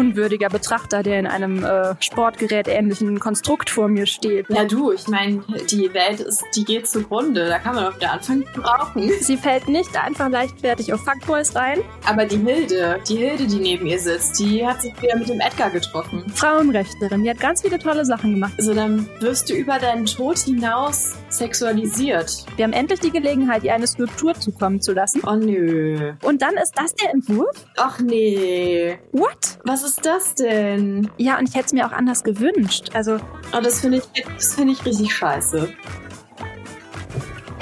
unwürdiger Betrachter, der in einem äh, Sportgerät ähnlichen Konstrukt vor mir steht. Ja, du, ich meine, die Welt ist, die geht zugrunde. Da kann man auf der Anfang brauchen. Sie fällt nicht einfach leichtfertig auf Fuckboys rein. Aber die Hilde, die Hilde, die neben ihr sitzt, die hat sich wieder mit dem Edgar getroffen. Frauenrechtlerin, die hat ganz viele tolle Sachen gemacht. Also dann wirst du über deinen Tod hinaus sexualisiert. Wir haben endlich die Gelegenheit, ihr eine Skulptur zukommen zu lassen. Oh nö. Und dann ist das der Entwurf? Ach nee. What? Was ist das denn? Ja, und ich hätte es mir auch anders gewünscht. Also. Oh, das finde ich, das finde ich richtig scheiße.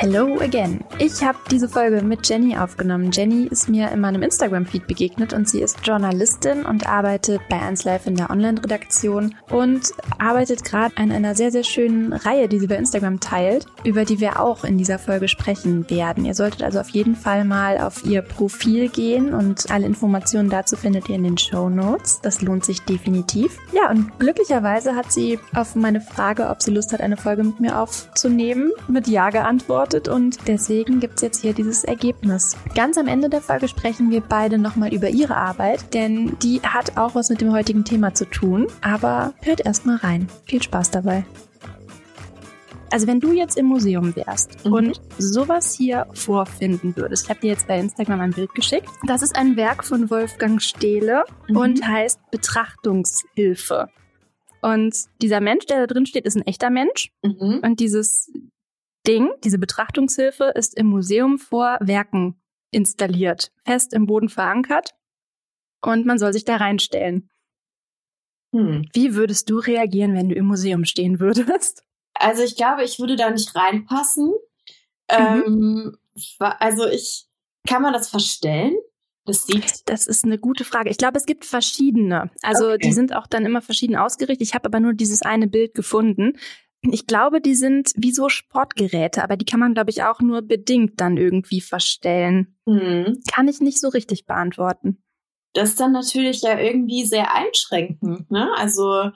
Hello again. Ich habe diese Folge mit Jenny aufgenommen. Jenny ist mir in meinem Instagram-Feed begegnet und sie ist Journalistin und arbeitet bei 1Live in der Online-Redaktion und arbeitet gerade an einer sehr, sehr schönen Reihe, die sie bei Instagram teilt, über die wir auch in dieser Folge sprechen werden. Ihr solltet also auf jeden Fall mal auf ihr Profil gehen und alle Informationen dazu findet ihr in den Show Notes. Das lohnt sich definitiv. Ja, und glücklicherweise hat sie auf meine Frage, ob sie Lust hat, eine Folge mit mir aufzunehmen, mit Ja geantwortet beantwortet und deswegen gibt es jetzt hier dieses Ergebnis. Ganz am Ende der Folge sprechen wir beide nochmal über ihre Arbeit, denn die hat auch was mit dem heutigen Thema zu tun. Aber hört erstmal rein. Viel Spaß dabei. Also wenn du jetzt im Museum wärst mhm. und sowas hier vorfinden würdest, ich habe dir jetzt bei Instagram ein Bild geschickt. Das ist ein Werk von Wolfgang Stehle mhm. und heißt Betrachtungshilfe. Und dieser Mensch, der da drin steht, ist ein echter Mensch. Mhm. Und dieses Ding, diese Betrachtungshilfe, ist im Museum vor Werken installiert, fest im Boden verankert und man soll sich da reinstellen. Hm. Wie würdest du reagieren, wenn du im Museum stehen würdest? Also ich glaube, ich würde da nicht reinpassen. Mhm. Ähm, also ich, kann man das verstellen? Das sieht. Das ist eine gute Frage. Ich glaube, es gibt verschiedene. Also okay. die sind auch dann immer verschieden ausgerichtet. Ich habe aber nur dieses eine Bild gefunden. Ich glaube, die sind wie so Sportgeräte, aber die kann man, glaube ich, auch nur bedingt dann irgendwie verstellen. Mhm. Kann ich nicht so richtig beantworten. Das ist dann natürlich ja irgendwie sehr einschränkend, ne? Also,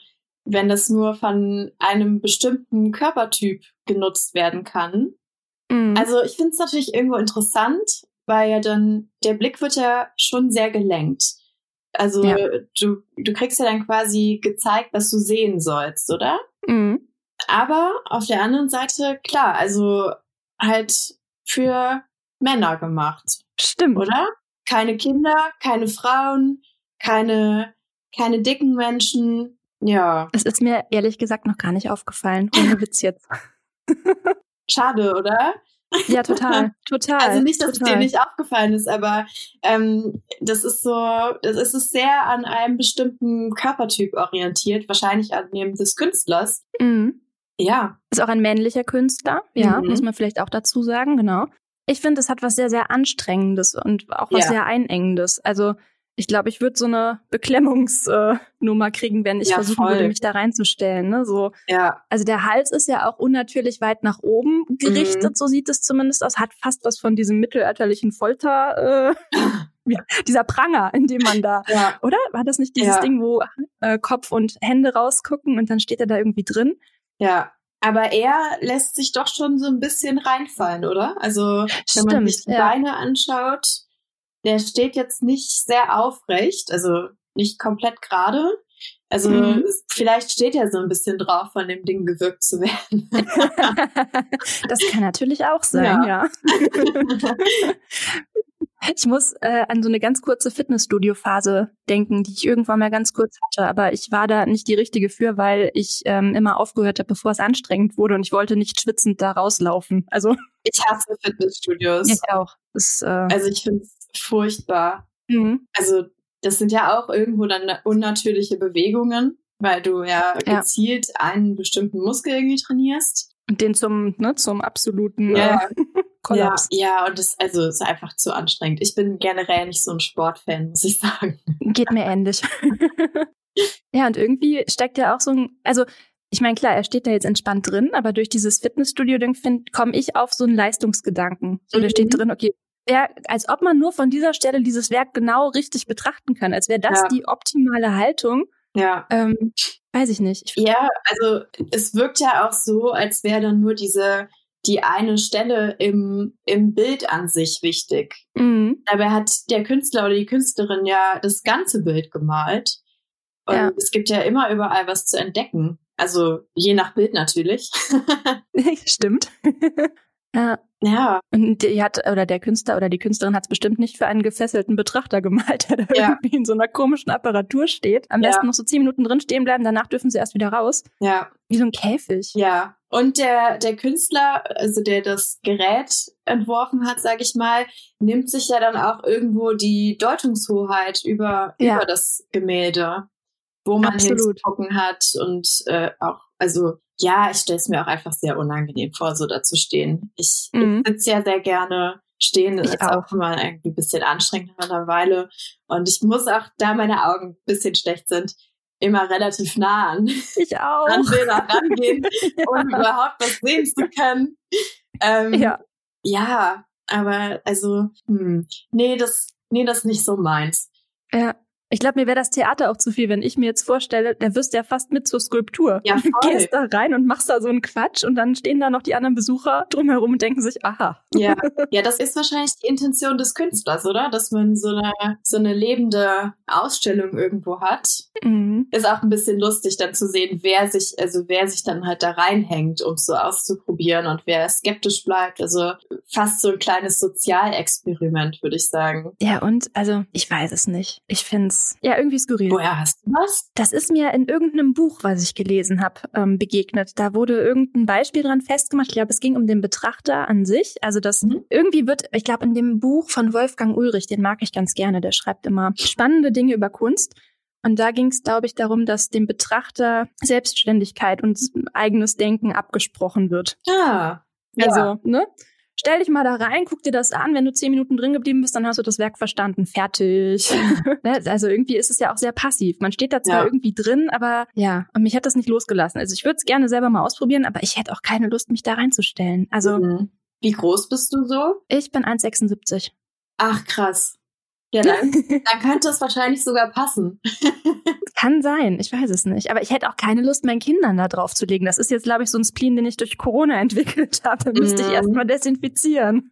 wenn das nur von einem bestimmten Körpertyp genutzt werden kann. Mhm. Also, ich finde es natürlich irgendwo interessant, weil ja dann der Blick wird ja schon sehr gelenkt. Also, ja. du, du kriegst ja dann quasi gezeigt, was du sehen sollst, oder? Mhm. Aber auf der anderen Seite, klar, also halt für Männer gemacht. Stimmt. Oder? Keine Kinder, keine Frauen, keine, keine dicken Menschen. Ja. Es ist mir ehrlich gesagt noch gar nicht aufgefallen. Ohne Witz jetzt. Schade, oder? Ja, total, total. Also nicht, dass total. es dir nicht aufgefallen ist, aber ähm, das ist so, das ist es sehr an einem bestimmten Körpertyp orientiert, wahrscheinlich an dem des Künstlers. Mhm. Ja. Ist auch ein männlicher Künstler, ja, mhm. muss man vielleicht auch dazu sagen, genau. Ich finde, es hat was sehr, sehr Anstrengendes und auch was ja. sehr Einengendes. Also ich glaube, ich würde so eine Beklemmungsnummer äh, kriegen, wenn ich ja, versuchen voll. würde, mich da reinzustellen. Ne? So, ja. Also der Hals ist ja auch unnatürlich weit nach oben gerichtet, mhm. so sieht es zumindest aus. Hat fast was von diesem mittelalterlichen Folter. Äh, ja, dieser Pranger, in dem man da, ja. oder? War das nicht dieses. Ding, wo äh, Kopf und Hände rausgucken und dann steht er da irgendwie drin? Ja, aber er lässt sich doch schon so ein bisschen reinfallen, oder? Also, Stimmt, wenn man sich die ja. Beine anschaut, der steht jetzt nicht sehr aufrecht, also nicht komplett gerade. Also mhm. vielleicht steht er so ein bisschen drauf, von dem Ding gewirkt zu werden. das kann natürlich auch sein, ja. ja. Ich muss äh, an so eine ganz kurze Fitnessstudio-Phase denken, die ich irgendwann mal ganz kurz hatte, aber ich war da nicht die richtige für, weil ich ähm, immer aufgehört habe, bevor es anstrengend wurde und ich wollte nicht schwitzend da rauslaufen. Also ich hasse Fitnessstudios. Ich auch. Das, äh, also ich finde es furchtbar. Mhm. Also das sind ja auch irgendwo dann unnatürliche Bewegungen, weil du ja, ja. gezielt einen bestimmten Muskel irgendwie trainierst. Und den zum, ne, zum absoluten ja. Äh, Kollaps. Ja, ja, und das also ist einfach zu anstrengend. Ich bin generell nicht so ein Sportfan, muss ich sagen. Geht mir ähnlich. ja, und irgendwie steckt ja auch so ein, also ich meine, klar, er steht da jetzt entspannt drin, aber durch dieses Fitnessstudio-Ding komme ich auf so einen Leistungsgedanken. So, mhm. da steht drin, okay, wär, als ob man nur von dieser Stelle dieses Werk genau richtig betrachten kann, als wäre das ja. die optimale Haltung. Ja. Ähm, weiß ich nicht. Ich ja, also es wirkt ja auch so, als wäre dann nur diese die eine Stelle im, im Bild an sich wichtig. Mhm. Dabei hat der Künstler oder die Künstlerin ja das ganze Bild gemalt. Und ja. es gibt ja immer überall was zu entdecken. Also je nach Bild natürlich. Stimmt. Ja. Ja. Und die hat, oder der Künstler oder die Künstlerin hat es bestimmt nicht für einen gefesselten Betrachter gemalt, der da ja. irgendwie in so einer komischen Apparatur steht. Am ja. besten noch so zehn Minuten drin stehen bleiben, danach dürfen sie erst wieder raus. Ja. Wie so ein Käfig. Ja. Und der, der Künstler, also der das Gerät entworfen hat, sage ich mal, nimmt sich ja dann auch irgendwo die Deutungshoheit über, ja. über das Gemälde, wo man Absolut. hingucken hat und äh, auch, also ja, ich stelle es mir auch einfach sehr unangenehm vor, so da zu stehen. Ich, mhm. ich sitze ja sehr gerne stehen. Das ich ist auch immer irgendwie ein bisschen anstrengend nach einer Weile. Und ich muss auch, da meine Augen ein bisschen schlecht sind, immer relativ nah an, ich auch. an Bilder rangehen, um überhaupt was sehen zu können. Ähm, ja. Ja, aber also, hm, nee, das, nee, das ist nicht so meins. Ja. Ich glaube, mir wäre das Theater auch zu viel, wenn ich mir jetzt vorstelle, der wirst ja fast mit zur Skulptur. Ja, voll. Du gehst da rein und machst da so einen Quatsch und dann stehen da noch die anderen Besucher drumherum und denken sich, aha. Ja, ja das ist wahrscheinlich die Intention des Künstlers, oder? Dass man so eine, so eine lebende Ausstellung irgendwo hat. Mhm. Ist auch ein bisschen lustig dann zu sehen, wer sich, also wer sich dann halt da reinhängt, um es so auszuprobieren und wer skeptisch bleibt. Also fast so ein kleines Sozialexperiment, würde ich sagen. Ja, und also ich weiß es nicht. Ich finde es ja, irgendwie skurril. Woher hast du was? Das ist mir in irgendeinem Buch, was ich gelesen habe, ähm, begegnet. Da wurde irgendein Beispiel dran festgemacht. Ich glaube, es ging um den Betrachter an sich. Also das mhm. irgendwie wird, ich glaube, in dem Buch von Wolfgang Ulrich, den mag ich ganz gerne, der schreibt immer spannende Dinge über Kunst. Und da ging es, glaube ich, darum, dass dem Betrachter Selbstständigkeit und eigenes Denken abgesprochen wird. Ah. Also, ja. ne? Stell dich mal da rein, guck dir das an. Wenn du zehn Minuten drin geblieben bist, dann hast du das Werk verstanden. Fertig. Ne? also irgendwie ist es ja auch sehr passiv. Man steht da zwar ja. irgendwie drin, aber ja, und mich hat das nicht losgelassen. Also ich würde es gerne selber mal ausprobieren, aber ich hätte auch keine Lust, mich da reinzustellen. Also. Mhm. Wie groß bist du so? Ich bin 1,76. Ach, krass. Ja, dann, dann könnte es wahrscheinlich sogar passen. Kann sein, ich weiß es nicht. Aber ich hätte auch keine Lust, meinen Kindern da drauf zu legen. Das ist jetzt, glaube ich, so ein Spleen, den ich durch Corona entwickelt habe. Da müsste mm. ich erstmal desinfizieren.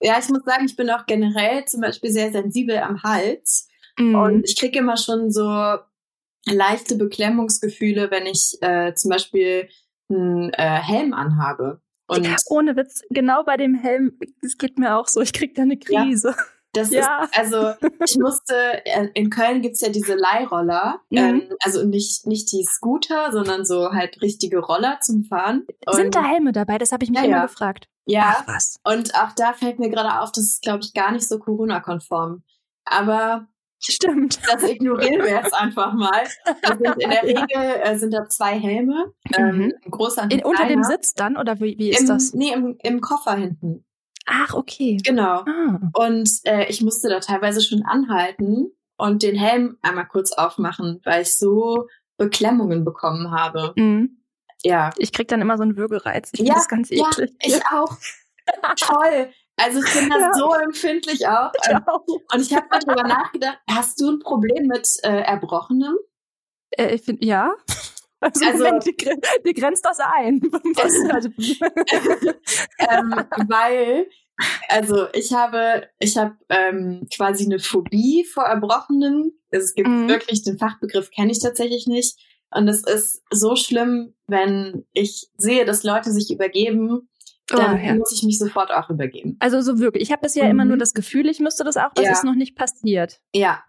Ja, ich muss sagen, ich bin auch generell zum Beispiel sehr sensibel am Hals. Mm. Und ich kriege immer schon so leichte Beklemmungsgefühle, wenn ich äh, zum Beispiel einen äh, Helm anhabe. Und ohne Witz, genau bei dem Helm, es geht mir auch so, ich krieg da eine Krise. Ja. Das ja. ist, also ich musste, äh, in Köln gibt's ja diese Leihroller, mhm. ähm, also nicht, nicht die Scooter, sondern so halt richtige Roller zum Fahren. Und Sind da Helme dabei? Das habe ich mich ja, immer ja. gefragt. Ja, Ach, was. und auch da fällt mir gerade auf, das ist, glaube ich, gar nicht so Corona-konform. Aber Stimmt. Das ignorieren wir jetzt einfach mal. In der Regel äh, sind da zwei Helme, ähm, mhm. ein großer und ein Unter dem Sitz dann oder wie, wie ist Im, das? Nee, im, im Koffer hinten. Ach, okay. Genau. Ah. Und äh, ich musste da teilweise schon anhalten und den Helm einmal kurz aufmachen, weil ich so Beklemmungen bekommen habe. Mhm. Ja. Ich krieg dann immer so einen Würgereiz. Ich ja, das ganz eklig. Ja, ich auch. Toll. Also ich bin da ja. so empfindlich auch. Ich auch. Und ich habe mal drüber nachgedacht, hast du ein Problem mit äh, Erbrochenem? Äh, ich finde, ja. Also, also wie, wie grenzt das ein? Ähm, weil, also ich habe, ich habe ähm, quasi eine Phobie vor Erbrochenen. Es gibt mhm. wirklich den Fachbegriff, kenne ich tatsächlich nicht. Und es ist so schlimm, wenn ich sehe, dass Leute sich übergeben, dann oh, ja. muss ich mich sofort auch übergeben. Also so wirklich. Ich habe bisher mhm. immer nur das Gefühl, ich müsste das auch, das ja. ist noch nicht passiert. Ja.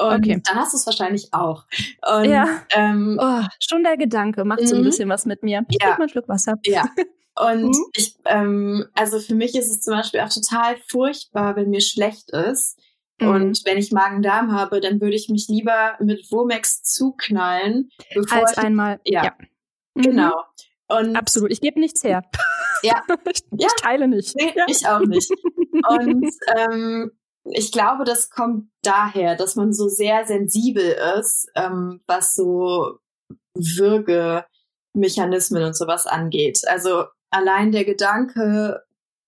Und okay. dann hast du es wahrscheinlich auch. Und, ja. Ähm, oh, schon der Gedanke macht so ein mhm. bisschen was mit mir. Ich ja. mal ein Schluck Wasser. Ja. Und mhm. ich, ähm, also für mich ist es zum Beispiel auch total furchtbar, wenn mir schlecht ist. Mhm. Und wenn ich Magen-Darm habe, dann würde ich mich lieber mit Womex zuknallen. Bevor Als ich, einmal. Ja. ja. Genau. Und Absolut. Ich gebe nichts her. Ja. ich, ja. teile nicht. Nee, ja. ich auch nicht. Und ähm, ich glaube, das kommt daher, dass man so sehr sensibel ist, ähm, was so Würgemechanismen und sowas angeht. Also allein der Gedanke,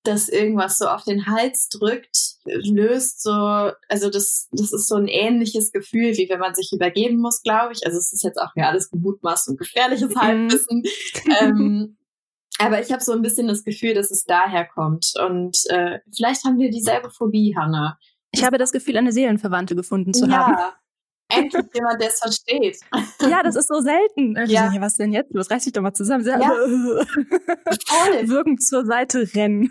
dass irgendwas so auf den Hals drückt, löst so, also das, das ist so ein ähnliches Gefühl, wie wenn man sich übergeben muss, glaube ich. Also es ist jetzt auch ja alles gemutmaßt und gefährliches mhm. Halbwissen. ähm, aber ich habe so ein bisschen das Gefühl, dass es daher kommt. Und äh, vielleicht haben wir dieselbe Phobie, Hanna. Ich habe das Gefühl, eine Seelenverwandte gefunden zu ja. haben. Endlich jemand, der es versteht. Ja, das ist so selten. Ja. Ja. Was denn jetzt? Los, reiß dich doch mal zusammen. Ja. Wirken zur Seite rennen.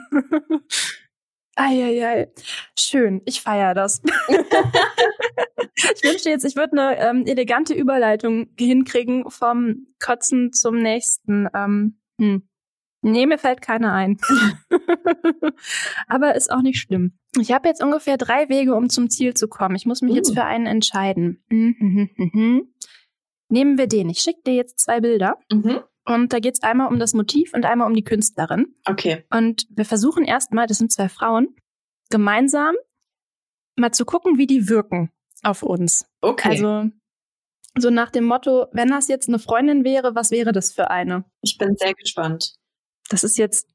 Eieiei. Schön, ich feiere das. ich wünschte jetzt, ich würde eine ähm, elegante Überleitung hinkriegen vom Kotzen zum nächsten. Ähm, hm. Nee, mir fällt keine ein. Aber ist auch nicht schlimm. Ich habe jetzt ungefähr drei Wege, um zum Ziel zu kommen. Ich muss mich Uh. jetzt für einen entscheiden. Mhm. Nehmen wir den. Ich schicke dir jetzt zwei Bilder. Mhm. Und da geht es einmal um das Motiv und einmal um die Künstlerin. Okay. Und wir versuchen erstmal, das sind zwei Frauen, gemeinsam mal zu gucken, wie die wirken auf uns. Okay. Also so nach dem Motto, wenn das jetzt eine Freundin wäre, was wäre das für eine? ich bin sehr gespannt. Das ist jetzt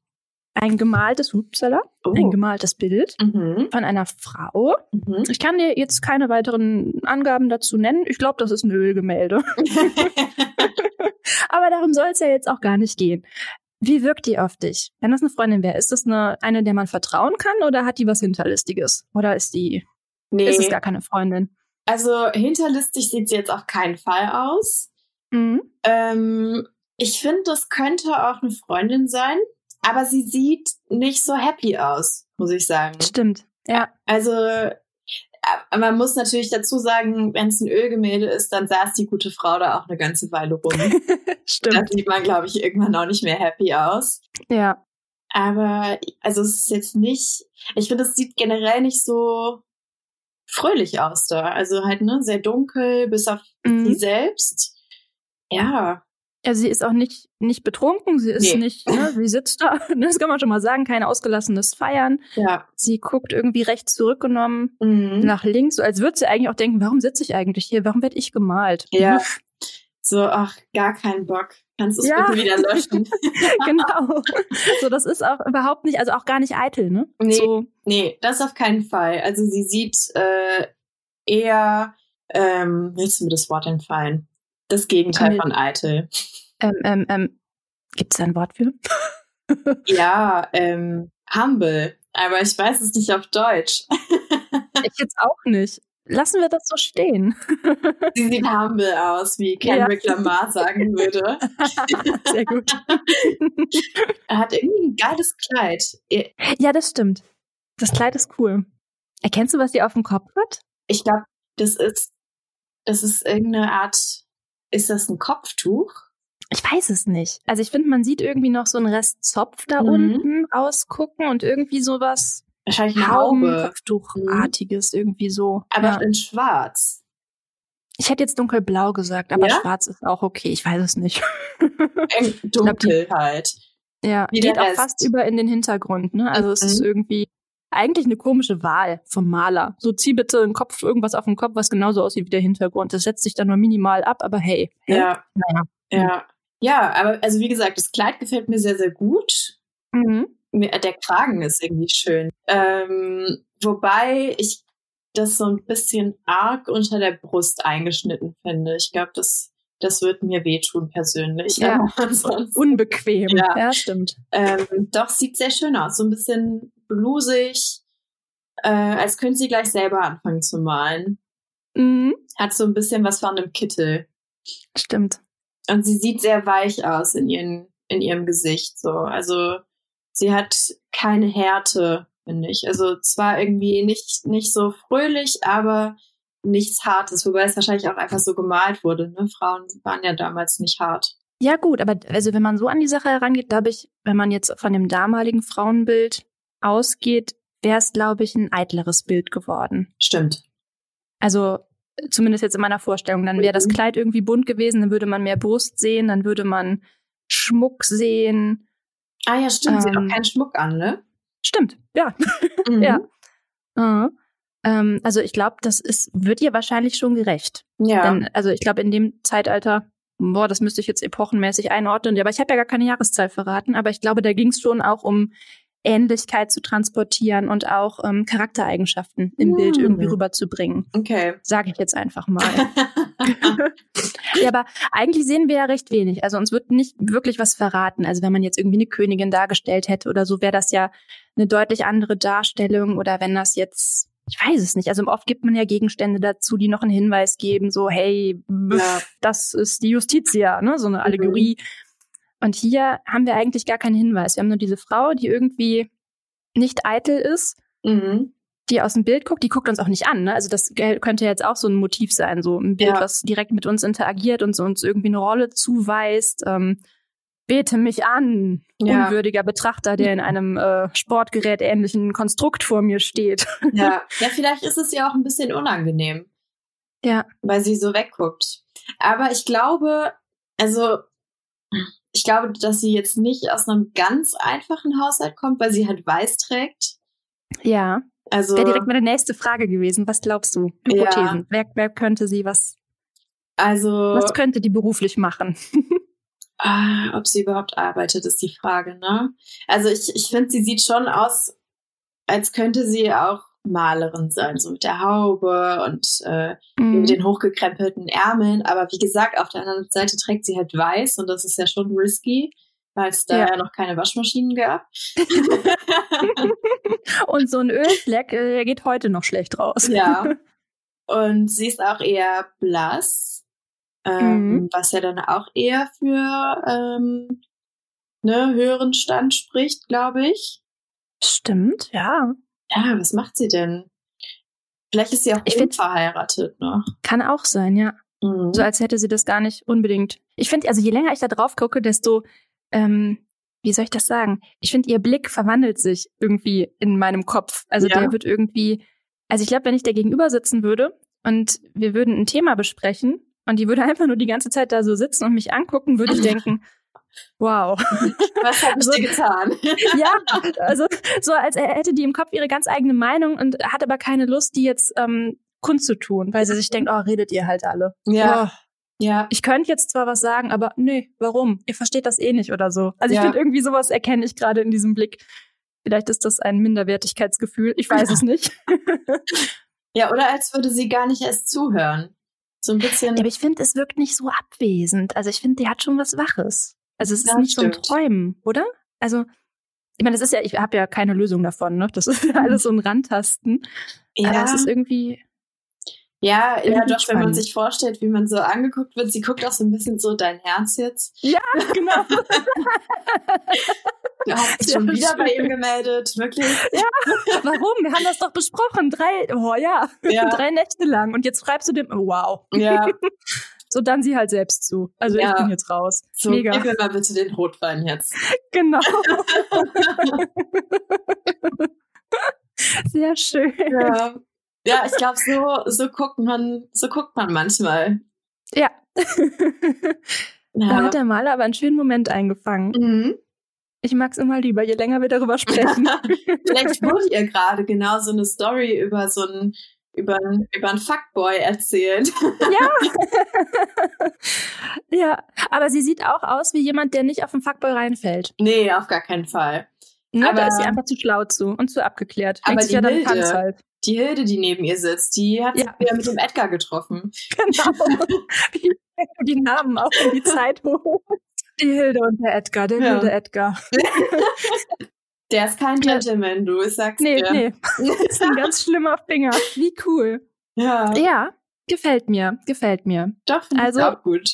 ein gemaltes, upsala, Oh. ein gemaltes Bild Mhm. von einer Frau. Mhm. Ich kann dir jetzt keine weiteren Angaben dazu nennen. Ich glaube, das ist ein Ölgemälde. Aber darum soll es ja jetzt auch gar nicht gehen. Wie wirkt die auf dich? Wenn das eine Freundin wäre, ist das eine, eine, der man vertrauen kann oder hat die was Hinterlistiges? Oder ist die, nee. ist es gar keine Freundin? Also hinterlistig sieht sie jetzt auf keinen Fall aus. Mhm. Ähm, ich finde, das könnte auch eine Freundin sein, aber sie sieht nicht so happy aus, muss ich sagen. Stimmt. Ja. Also äh, man muss natürlich dazu sagen, wenn es ein Ölgemälde ist, dann saß die gute Frau da auch eine ganze Weile rum. da Stimmt. sieht man, glaube ich, irgendwann auch nicht mehr happy aus. Ja. Aber also es ist jetzt nicht, ich finde, es sieht generell nicht so fröhlich aus da. Also halt, ne, sehr dunkel, bis auf sie Mhm. selbst. Ja, Also sie ist auch nicht, nicht betrunken, sie ist Nee. nicht, ne, sie sitzt da, das kann man schon mal sagen, kein ausgelassenes Feiern. ja. Sie guckt irgendwie recht zurückgenommen Mhm. nach links, so als würde sie eigentlich auch denken, warum sitze ich eigentlich hier? Warum werde ich gemalt? Ja. So, ach, gar keinen Bock. Kannst du es Ja. bitte wieder löschen? genau. So, das ist auch überhaupt nicht, also auch gar nicht eitel, ne? Nee. So, nee, das auf keinen Fall. Also sie sieht äh, eher, ähm, willst du mir das Wort entfallen? Das Gegenteil von eitel. ähm, ähm, ähm, gibt's da ein Wort für? Ja, ähm, humble. Aber ich weiß es nicht auf Deutsch. ich jetzt auch nicht. Lassen wir das so stehen. Sie sieht humble aus, wie Kendrick Lamar sagen würde. Sehr gut. Er hat irgendwie ein geiles Kleid. Ja, das stimmt. Das Kleid ist cool. Erkennst du, was sie auf dem Kopf hat? Ich glaube, das ist, das ist irgendeine Art, ist das ein Kopftuch? Ich weiß es nicht. Also ich finde, man sieht irgendwie noch so einen Rest Zopf da Mhm. unten rausgucken und irgendwie sowas Wahrscheinlich Haube. Haubenkopftuchartiges irgendwie so. Aber ja. in schwarz. Ich hätte jetzt dunkelblau gesagt, aber Ja? schwarz ist auch okay. Ich weiß es nicht. In dunkel halt. ja, Wie geht auch fast über in den Hintergrund. Ne? Also es ist Mhm. irgendwie eigentlich eine komische Wahl vom Maler. So zieh bitte einen Kopf, irgendwas auf den Kopf, was genauso aussieht wie der Hintergrund. Das setzt sich dann nur minimal ab, aber hey. Ja, Naja. ja. Ja, aber also wie gesagt, das Kleid gefällt mir sehr, sehr gut. Mhm. Der Kragen ist irgendwie schön. Ähm, wobei ich das so ein bisschen arg unter der Brust eingeschnitten finde. Ich glaube, das, das wird mir wehtun persönlich. Ja. Unbequem. Ja. ja stimmt. ähm, doch, sieht sehr schön aus. So ein bisschen blusig, äh, als könnte sie gleich selber anfangen zu malen. Mhm. Hat so ein bisschen was von einem Kittel. Stimmt. Und sie sieht sehr weich aus in, ihren, in ihrem Gesicht. So. Also sie hat keine Härte, finde ich. Also zwar irgendwie nicht, nicht so fröhlich, aber nichts Hartes. Wobei es wahrscheinlich auch einfach so gemalt wurde. Ne? Frauen waren ja damals nicht hart. Ja, gut, aber also wenn man so an die Sache herangeht, glaube ich, wenn man jetzt von dem damaligen Frauenbild ausgeht, wäre es, glaube ich, ein eitleres Bild geworden. Stimmt. Also zumindest jetzt in meiner Vorstellung. Dann wäre das Mhm. Kleid irgendwie bunt gewesen, dann würde man mehr Brust sehen, dann würde man Schmuck sehen. Ah ja, stimmt. sie hat Ähm. auch keinen Schmuck an, ne? Stimmt, ja. Mhm. Ja. Mhm. Ähm, also ich glaube, das ist, wird ihr wahrscheinlich schon gerecht. Ja. Denn, also ich glaube, in dem Zeitalter, boah, das müsste ich jetzt epochenmäßig einordnen, aber ich habe ja gar keine Jahreszahl verraten, aber ich glaube, da ging es schon auch um Ähnlichkeit zu transportieren und auch ähm, Charaktereigenschaften im Hm. Bild irgendwie rüberzubringen. Okay. Sage ich jetzt einfach mal. ja, aber eigentlich sehen wir ja recht wenig. Also uns wird nicht wirklich was verraten. Also wenn man jetzt irgendwie eine Königin dargestellt hätte oder so, wäre das ja eine deutlich andere Darstellung. Oder wenn das jetzt ich weiß es nicht. Also oft gibt man ja Gegenstände dazu, die noch einen Hinweis geben, so, hey, ja. das ist die Justitia, ne? So eine Allegorie. Mhm. Und hier haben wir eigentlich gar keinen Hinweis. Wir haben nur diese Frau, die irgendwie nicht eitel ist, mhm. die aus dem Bild guckt, die guckt uns auch nicht an. Ne? Also das könnte jetzt auch so ein Motiv sein, so ein Bild, ja. was direkt mit uns interagiert und so uns irgendwie eine Rolle zuweist. Ähm, bete mich an, ja. unwürdiger Betrachter, der in einem äh, Sportgerät ähnlichen Konstrukt vor mir steht. Ja. ja, vielleicht ist es ja auch ein bisschen unangenehm. Ja. Weil sie so wegguckt. Aber ich glaube, also ich glaube, dass sie jetzt nicht aus einem ganz einfachen Haushalt kommt, weil sie halt weiß trägt. Ja. Also wäre direkt meine nächste Frage gewesen. Was glaubst du? Hypothesen. Ja. Wer, wer könnte sie was? Also was könnte die beruflich machen? ah, ob sie überhaupt arbeitet, ist die Frage. Ne? Also ich ich finde, sie sieht schon aus, als könnte sie auch Malerin sein, so mit der Haube und äh, mm. mit den hochgekrempelten Ärmeln. Aber wie gesagt, auf der anderen Seite trägt sie halt weiß und das ist ja schon risky, weil es da ja. ja noch keine Waschmaschinen gab. und so ein Ölfleck, äh, der geht heute noch schlecht raus. Ja. Und sie ist auch eher blass, ähm, mm. was ja dann auch eher für ähm, ne, höheren Stand spricht, glaube ich. Stimmt, ja. Ja, was macht sie denn? Vielleicht ist sie auch ich verheiratet noch. Kann auch sein, ja. Mhm. So als hätte sie das gar nicht unbedingt. Ich finde, also je länger ich da drauf gucke, desto, ähm, wie soll ich das sagen? Ich finde, ihr Blick verwandelt sich irgendwie in meinem Kopf. Also ja. der wird irgendwie, also ich glaube, wenn ich da gegenüber sitzen würde und wir würden ein Thema besprechen und die würde einfach nur die ganze Zeit da so sitzen und mich angucken, würde ich denken, Wow. Was habe ich also, dir getan? ja, also so als hätte die im Kopf ihre ganz eigene Meinung und hat aber keine Lust, die jetzt ähm, kundzutun, weil sie sich denkt, oh, redet ihr halt alle. Ja. Oh. Ja. Ich könnte jetzt zwar was sagen, aber nee, warum? Ihr versteht das eh nicht oder so. Also ich ja. finde irgendwie sowas erkenne ich gerade in diesem Blick. Vielleicht ist das ein Minderwertigkeitsgefühl. Ich weiß es nicht. ja, oder als würde sie gar nicht erst zuhören. So ein bisschen. Ja, aber ich finde, es wirkt nicht so abwesend. Also ich finde, die hat schon was Waches. Also es ist ja, nicht stimmt. so ein Träumen, oder? Also, ich meine, das ist ja, ich habe ja keine Lösung davon, ne? Das ist ja alles so ein Rantasten. Ja. Aber es ist irgendwie. Ja, ja, doch, spannend. wenn man sich vorstellt, wie man so angeguckt wird, sie guckt auch so ein bisschen so dein Herz jetzt. Ja, genau. du hast dich ja, schon wieder schön. bei ihm gemeldet, wirklich. Ja, warum? Wir haben das doch besprochen. Drei, oh ja, ja. drei Nächte lang. Und jetzt schreibst du dem, wow. Ja. So dann sie halt selbst zu. Also ja. ich bin jetzt raus. So, Mega. Gib mir mal bitte den Rotwein jetzt. Genau. Sehr schön. Ja, ja ich glaube, so, so guckt man, so guckt man manchmal. Ja. ja. Da hat der Maler aber einen schönen Moment eingefangen. Mhm. Ich mag es immer lieber, je länger wir darüber sprechen. Vielleicht wurde ihr gerade genau so eine Story über so einen über, über einen Fuckboy erzählt. Ja. ja, aber sie sieht auch aus wie jemand, der nicht auf den Fuckboy reinfällt. Nee, auf gar keinen Fall. Ne, aber da ist sie einfach zu schlau zu und zu abgeklärt. Aber die, ja Hilde, halt. Die Hilde, die neben ihr sitzt, die hat ja. sich wieder mit dem Edgar getroffen. Genau. wie die Namen auch in die Zeit hoch. Die Hilde und der Edgar, der ja. wilde Edgar. Der ist kein Gentleman, du, ich sag's nee, dir. Nee, nee. ist ein ganz schlimmer Finger. Wie cool. Ja. Ja, gefällt mir, gefällt mir. Doch, finde also, ich auch gut.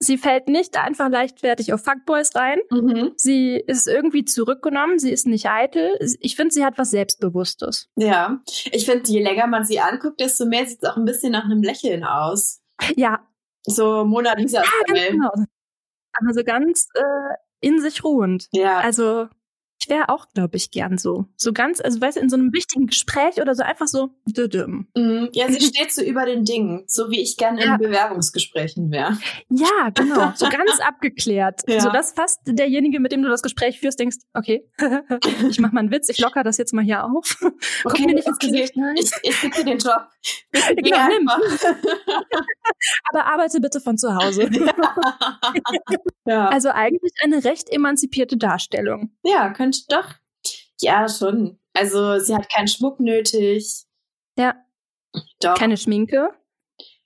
Sie fällt nicht einfach leichtfertig auf Fuckboys rein. Mhm. Sie ist irgendwie zurückgenommen. Sie ist nicht eitel. Ich finde, sie hat was Selbstbewusstes. Ja. Ich finde, je länger man sie anguckt, desto mehr sieht es auch ein bisschen nach einem Lächeln aus. Ja. So Mona Lisa. Ja, genau. Aber so ganz äh, in sich ruhend. Ja. Also ich wäre auch, glaube ich, gern so. So ganz, also weißt du, in so einem wichtigen Gespräch oder so einfach so. Düdüm. Mhm. Ja, sie steht so über den Dingen, so wie ich gerne ja. in Bewerbungsgesprächen wäre. Ja, genau. So ganz abgeklärt. Ja. So dass fast derjenige, mit dem du das Gespräch führst, denkst, okay, ich mach mal einen Witz, ich locker das jetzt mal hier auf. Okay, mir nicht ins okay. Gesicht. Nein. Ich, ich gebe dir den Job. genau, nimm. Aber arbeite bitte von zu Hause. ja. Also eigentlich eine recht emanzipierte Darstellung. Ja, könnte und doch, ja, schon. Also sie hat keinen Schmuck nötig. Ja. Doch. Keine Schminke.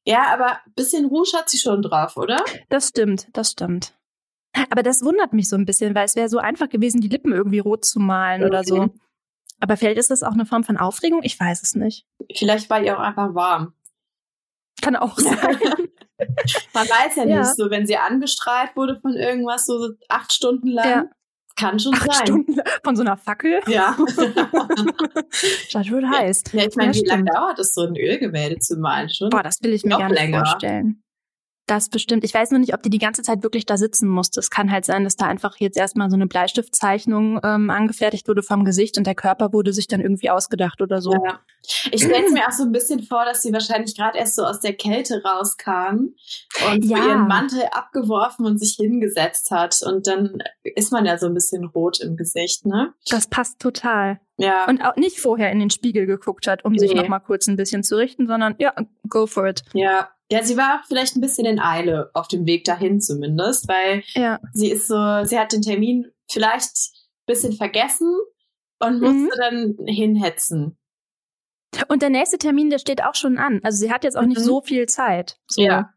Ja, aber ein bisschen Rouge hat sie schon drauf, oder? Das stimmt, das stimmt. Aber das wundert mich so ein bisschen, weil es wäre so einfach gewesen, die Lippen irgendwie rot zu malen okay. oder so. Aber vielleicht ist das auch eine Form von Aufregung? Ich weiß es nicht. Vielleicht war ihr auch einfach warm. Kann auch sein. Man weiß ja, ja nicht, so wenn sie angestrahlt wurde von irgendwas so acht Stunden lang. Ja. Kann schon acht sein. Stunden von so einer Fackel? Ja. das wird heiß. Ja, ich meine, ja, wie lange dauert es, so ein Ölgemälde zu malen? Schon Boah, das will ich mir gar nicht länger. vorstellen. Das bestimmt. Ich weiß nur nicht, ob die die ganze Zeit wirklich da sitzen musste. Es kann halt sein, dass da einfach jetzt erstmal so eine Bleistiftzeichnung ähm, angefertigt wurde vom Gesicht und der Körper wurde sich dann irgendwie ausgedacht oder so. Ja. Ich stelle mir auch so ein bisschen vor, dass sie wahrscheinlich gerade erst so aus der Kälte rauskam und ja. ihren Mantel abgeworfen und sich hingesetzt hat. Und dann ist man ja so ein bisschen rot im Gesicht, ne? Das passt total. Ja. Und auch nicht vorher in den Spiegel geguckt hat, um nee. sich nochmal kurz ein bisschen zu richten, sondern ja, go for it. Ja. Ja, sie war vielleicht ein bisschen in Eile auf dem Weg dahin zumindest, weil ja. sie ist so, sie hat den Termin vielleicht ein bisschen vergessen und musste mhm. dann hinhetzen. Und der nächste Termin, der steht auch schon an. Also sie hat jetzt auch mhm. nicht so viel Zeit. So. Ja.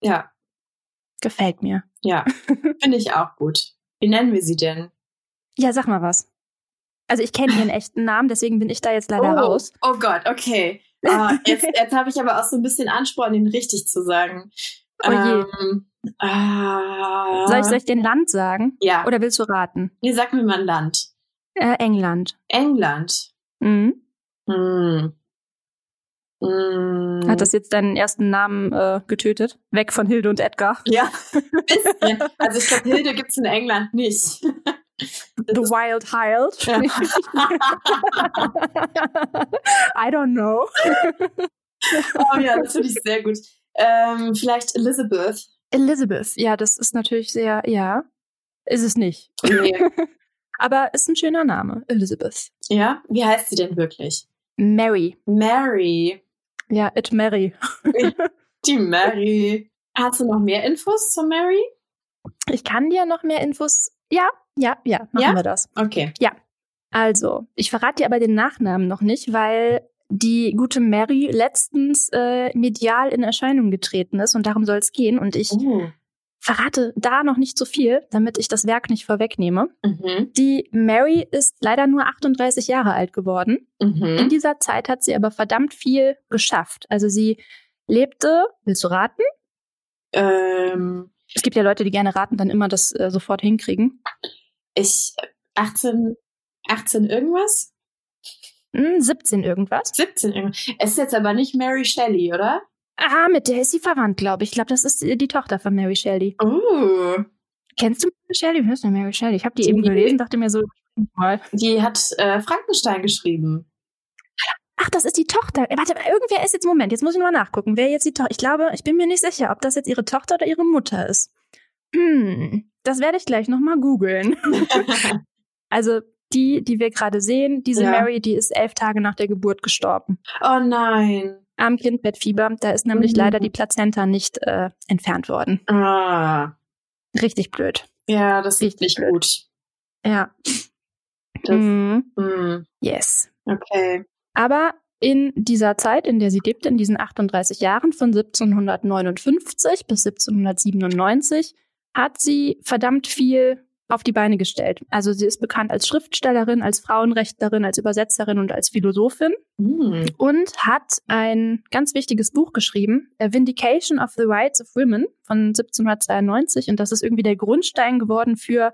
Ja. Gefällt mir. Ja. Finde ich auch gut. Wie nennen wir sie denn? Ja, sag mal was. Also ich kenne ihren echten Namen, deswegen bin ich da jetzt leider oh, raus. Oh Gott, okay. Ah, jetzt jetzt habe ich aber auch so ein bisschen Ansporn, ihn richtig zu sagen. Oh je. Ähm, ah, soll, ich, soll ich den Land sagen? Ja. Oder willst du raten? Nee, sag mir mal ein Land. Äh, England. England. Mhm. Hm. Hm. Hat das jetzt deinen ersten Namen äh, getötet? Weg von Hilde und Edgar? Ja, bisschen. Also ich glaube, Hilde gibt's in England nicht. The Wild Hild. I don't know. oh ja, das finde ich sehr gut. Ähm, vielleicht Elizabeth. Elizabeth, ja, das ist natürlich sehr, ja. Ist es nicht. Nee. Aber ist ein schöner Name, Elizabeth. Ja, wie heißt sie denn wirklich? Mary. Mary. Ja, it Mary. Die Mary. Hast du noch mehr Infos zu Mary? Ich kann dir noch mehr Infos. Ja, ja, ja, machen ja? wir das. Okay. Ja. Also, ich verrate dir aber den Nachnamen noch nicht, weil die gute Mary letztens äh, medial in Erscheinung getreten ist und darum soll es gehen. Und ich uh. verrate da noch nicht so viel, damit ich das Werk nicht vorwegnehme. Mhm. Die Mary ist leider nur 38 Jahre alt geworden. Mhm. In dieser Zeit hat sie aber verdammt viel geschafft. Also sie lebte, willst du raten? Ähm. Es gibt ja Leute, die gerne raten, dann immer das äh, sofort hinkriegen. Ich 18, 18 irgendwas? 17 hm, irgendwas. 17 irgendwas. Es ist jetzt aber nicht Mary Shelley, oder? Ah, mit der ist sie verwandt, glaube ich. Ich glaube, das ist die Tochter von Mary Shelley. Uh. Kennst du Mary Shelley? Heißt denn Mary Shelley? Ich habe die, die, eben gelesen, dachte mir so, mal. Die hat äh, Frankenstein geschrieben. Ach, das ist die Tochter. Warte, irgendwer ist jetzt, Moment, jetzt muss ich mal nachgucken. Wer jetzt die Tochter? Ich glaube, ich bin mir nicht sicher, ob das jetzt ihre Tochter oder ihre Mutter ist. Hm, das werde ich gleich nochmal googeln. also die, die wir gerade sehen, diese ja. Mary, die ist elf Tage nach der Geburt gestorben. Oh nein. Am Kindbettfieber. Da ist nämlich mhm. leider die Plazenta nicht äh, entfernt worden. Ah. Richtig blöd. Ja, das ist nicht blöd. gut. Ja. Das, mhm. Mhm. Yes. Okay. Aber in dieser Zeit, in der sie lebte, in diesen 38 Jahren von 1759 bis 1797, hat sie verdammt viel auf die Beine gestellt. Also sie ist bekannt als Schriftstellerin, als Frauenrechtlerin, als Übersetzerin und als Philosophin mm. und hat ein ganz wichtiges Buch geschrieben, A Vindication of the Rights of Women von 1792 und das ist irgendwie der Grundstein geworden für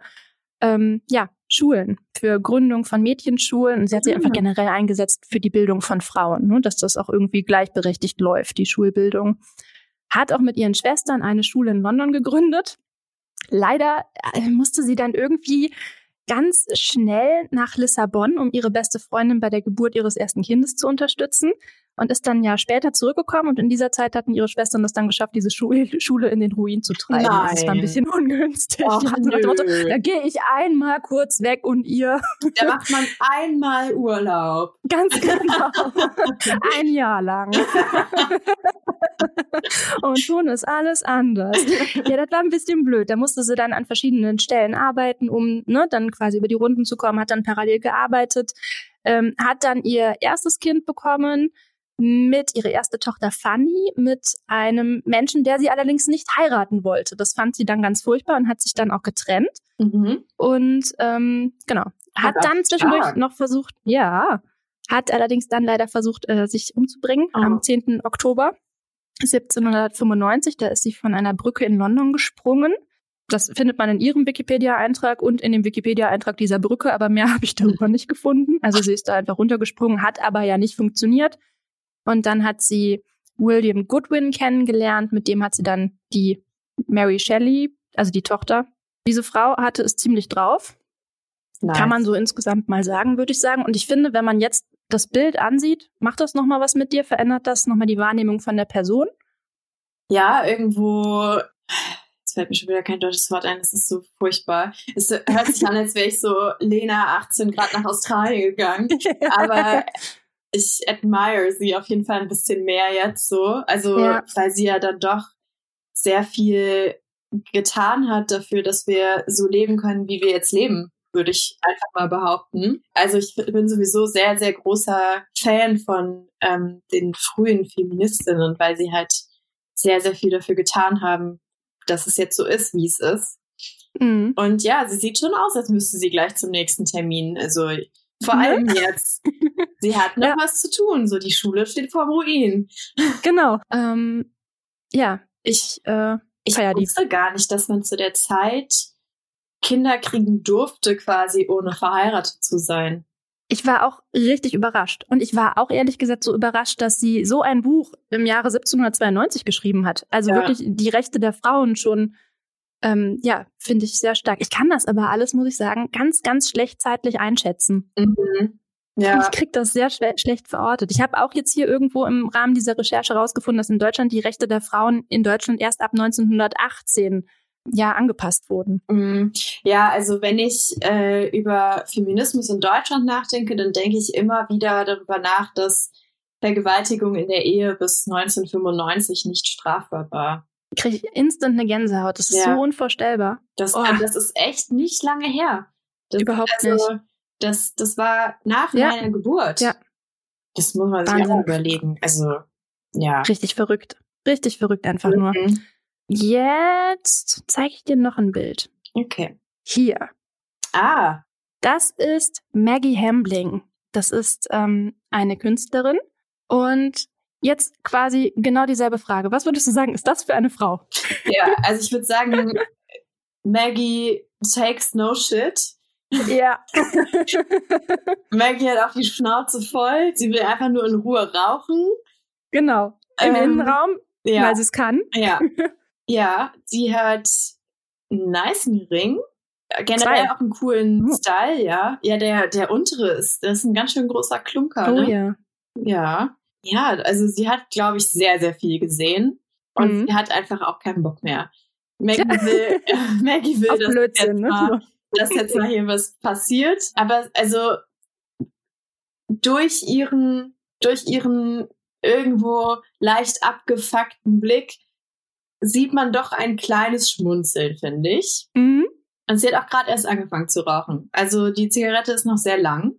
ähm, ja Schulen, für Gründung von Mädchenschulen und sie hat sich einfach ah. generell eingesetzt für die Bildung von Frauen, ne, dass das auch irgendwie gleichberechtigt läuft, die Schulbildung. Hat auch mit ihren Schwestern eine Schule in London gegründet Leider äh, musste sie dann irgendwie ganz schnell nach Lissabon, um ihre beste Freundin bei der Geburt ihres ersten Kindes zu unterstützen und ist dann ja später zurückgekommen und in dieser Zeit hatten ihre Schwestern das dann geschafft, diese Schule, Schule in den Ruin zu treiben. Nein. Das war ein bisschen ungünstig. Och, Motto, da gehe ich einmal kurz weg und ihr. Da macht man einmal Urlaub. Ganz genau. ein Jahr lang. und schon ist alles anders. Ja, das war ein bisschen blöd. Da musste sie dann an verschiedenen Stellen arbeiten, um ne, dann quasi über die Runden zu kommen, hat dann parallel gearbeitet, ähm, hat dann ihr erstes Kind bekommen, mit ihre erste Tochter Fanny mit einem Menschen, der sie allerdings nicht heiraten wollte. Das fand sie dann ganz furchtbar und hat sich dann auch getrennt. Mhm. Und ähm, genau, hat dann zwischendurch stark. noch versucht, ja, hat allerdings dann leider versucht, äh, sich umzubringen oh. am 10. Oktober 1795. Da ist sie von einer Brücke in London gesprungen. Das findet man in ihrem Wikipedia-Eintrag und in dem Wikipedia-Eintrag dieser Brücke, aber mehr habe ich darüber nicht gefunden. Also sie ist da einfach runtergesprungen, hat aber ja nicht funktioniert. Und dann hat sie William Goodwin kennengelernt, mit dem hat sie dann die Mary Shelley, also die Tochter. Diese Frau hatte es ziemlich drauf. Nice. Kann man so insgesamt mal sagen, würde ich sagen. Und ich finde, wenn man jetzt das Bild ansieht, macht das nochmal was mit dir? Verändert das nochmal die Wahrnehmung von der Person? Ja, irgendwo. Jetzt fällt mir schon wieder kein deutsches Wort ein, das ist so furchtbar. Es hört sich an, als wäre ich so Lena 18 Grad nach Australien gegangen. Aber ich admire sie auf jeden Fall ein bisschen mehr jetzt so. Also, ja. weil sie ja dann doch sehr viel getan hat dafür, dass wir so leben können, wie wir jetzt leben würde ich einfach mal behaupten. Also ich bin sowieso sehr, sehr großer Fan von ähm, den frühen Feministinnen, weil sie halt sehr, sehr viel dafür getan haben, dass es jetzt so ist, wie es ist. Mhm. Und ja, sie sieht schon aus, als müsste sie gleich zum nächsten Termin. Also vor ne? allem jetzt. sie hat noch ja. was zu tun. So die Schule steht vor dem Ruin. Genau. Ähm, ja, ich, äh, ich wusste gar nicht, dass man zu der Zeit Kinder kriegen durfte, quasi ohne verheiratet zu sein. Ich war auch richtig überrascht. Und ich war auch ehrlich gesagt so überrascht, dass sie so ein Buch im Jahre 1792 geschrieben hat. Also ja. wirklich die Rechte der Frauen schon, ähm, ja, finde ich sehr stark. Ich kann das aber alles, muss ich sagen, ganz, ganz schlecht zeitlich einschätzen. Mhm. Ja. Ich krieg das sehr schlecht verortet. Ich habe auch jetzt hier irgendwo im Rahmen dieser Recherche rausgefunden, dass in Deutschland die Rechte der Frauen in Deutschland erst ab 1918 ja angepasst wurden. Mm, ja, also wenn ich äh, über Feminismus in Deutschland nachdenke, dann denke ich immer wieder darüber nach, dass Vergewaltigung in der Ehe bis 1995 nicht strafbar war. Kriege ich instant eine Gänsehaut. Das ist ja. so unvorstellbar. Das, oh. das ist echt nicht lange her. Das, Überhaupt also, nicht. Das, das war nach ja. meiner Geburt. Ja. Das muss man sich Wahnsinn. auch überlegen. Also, ja. Richtig verrückt. Richtig verrückt einfach mhm. nur. Jetzt zeige ich dir noch ein Bild. Okay. Hier. Ah. Das ist Maggie Hambling. Das ist ähm, eine Künstlerin. Und jetzt quasi genau dieselbe Frage. Was würdest du sagen, ist das für eine Frau? Ja, also ich würde sagen, Maggie takes no shit. Ja. Maggie hat auch die Schnauze voll. Sie will einfach nur in Ruhe rauchen. Genau. Im ähm, Innenraum, ja. weil sie es kann. Ja. Ja, sie hat einen nice Ring. Generell Zwei. auch einen coolen oh. Style, ja. Ja, der, der untere ist, das ist ein ganz schön großer Klunker. Oh ne? ja. Ja. Ja, also sie hat, glaube ich, sehr, sehr viel gesehen. Und mhm. sie hat einfach auch keinen Bock mehr. Maggie will, Maggie will, dass Blödsinn, jetzt, ne? mal, dass jetzt mal hier was passiert. Aber also durch ihren, durch ihren irgendwo leicht abgefuckten Blick sieht man doch ein kleines Schmunzeln, finde ich. Mhm. Und sie hat auch gerade erst angefangen zu rauchen. Also die Zigarette ist noch sehr lang.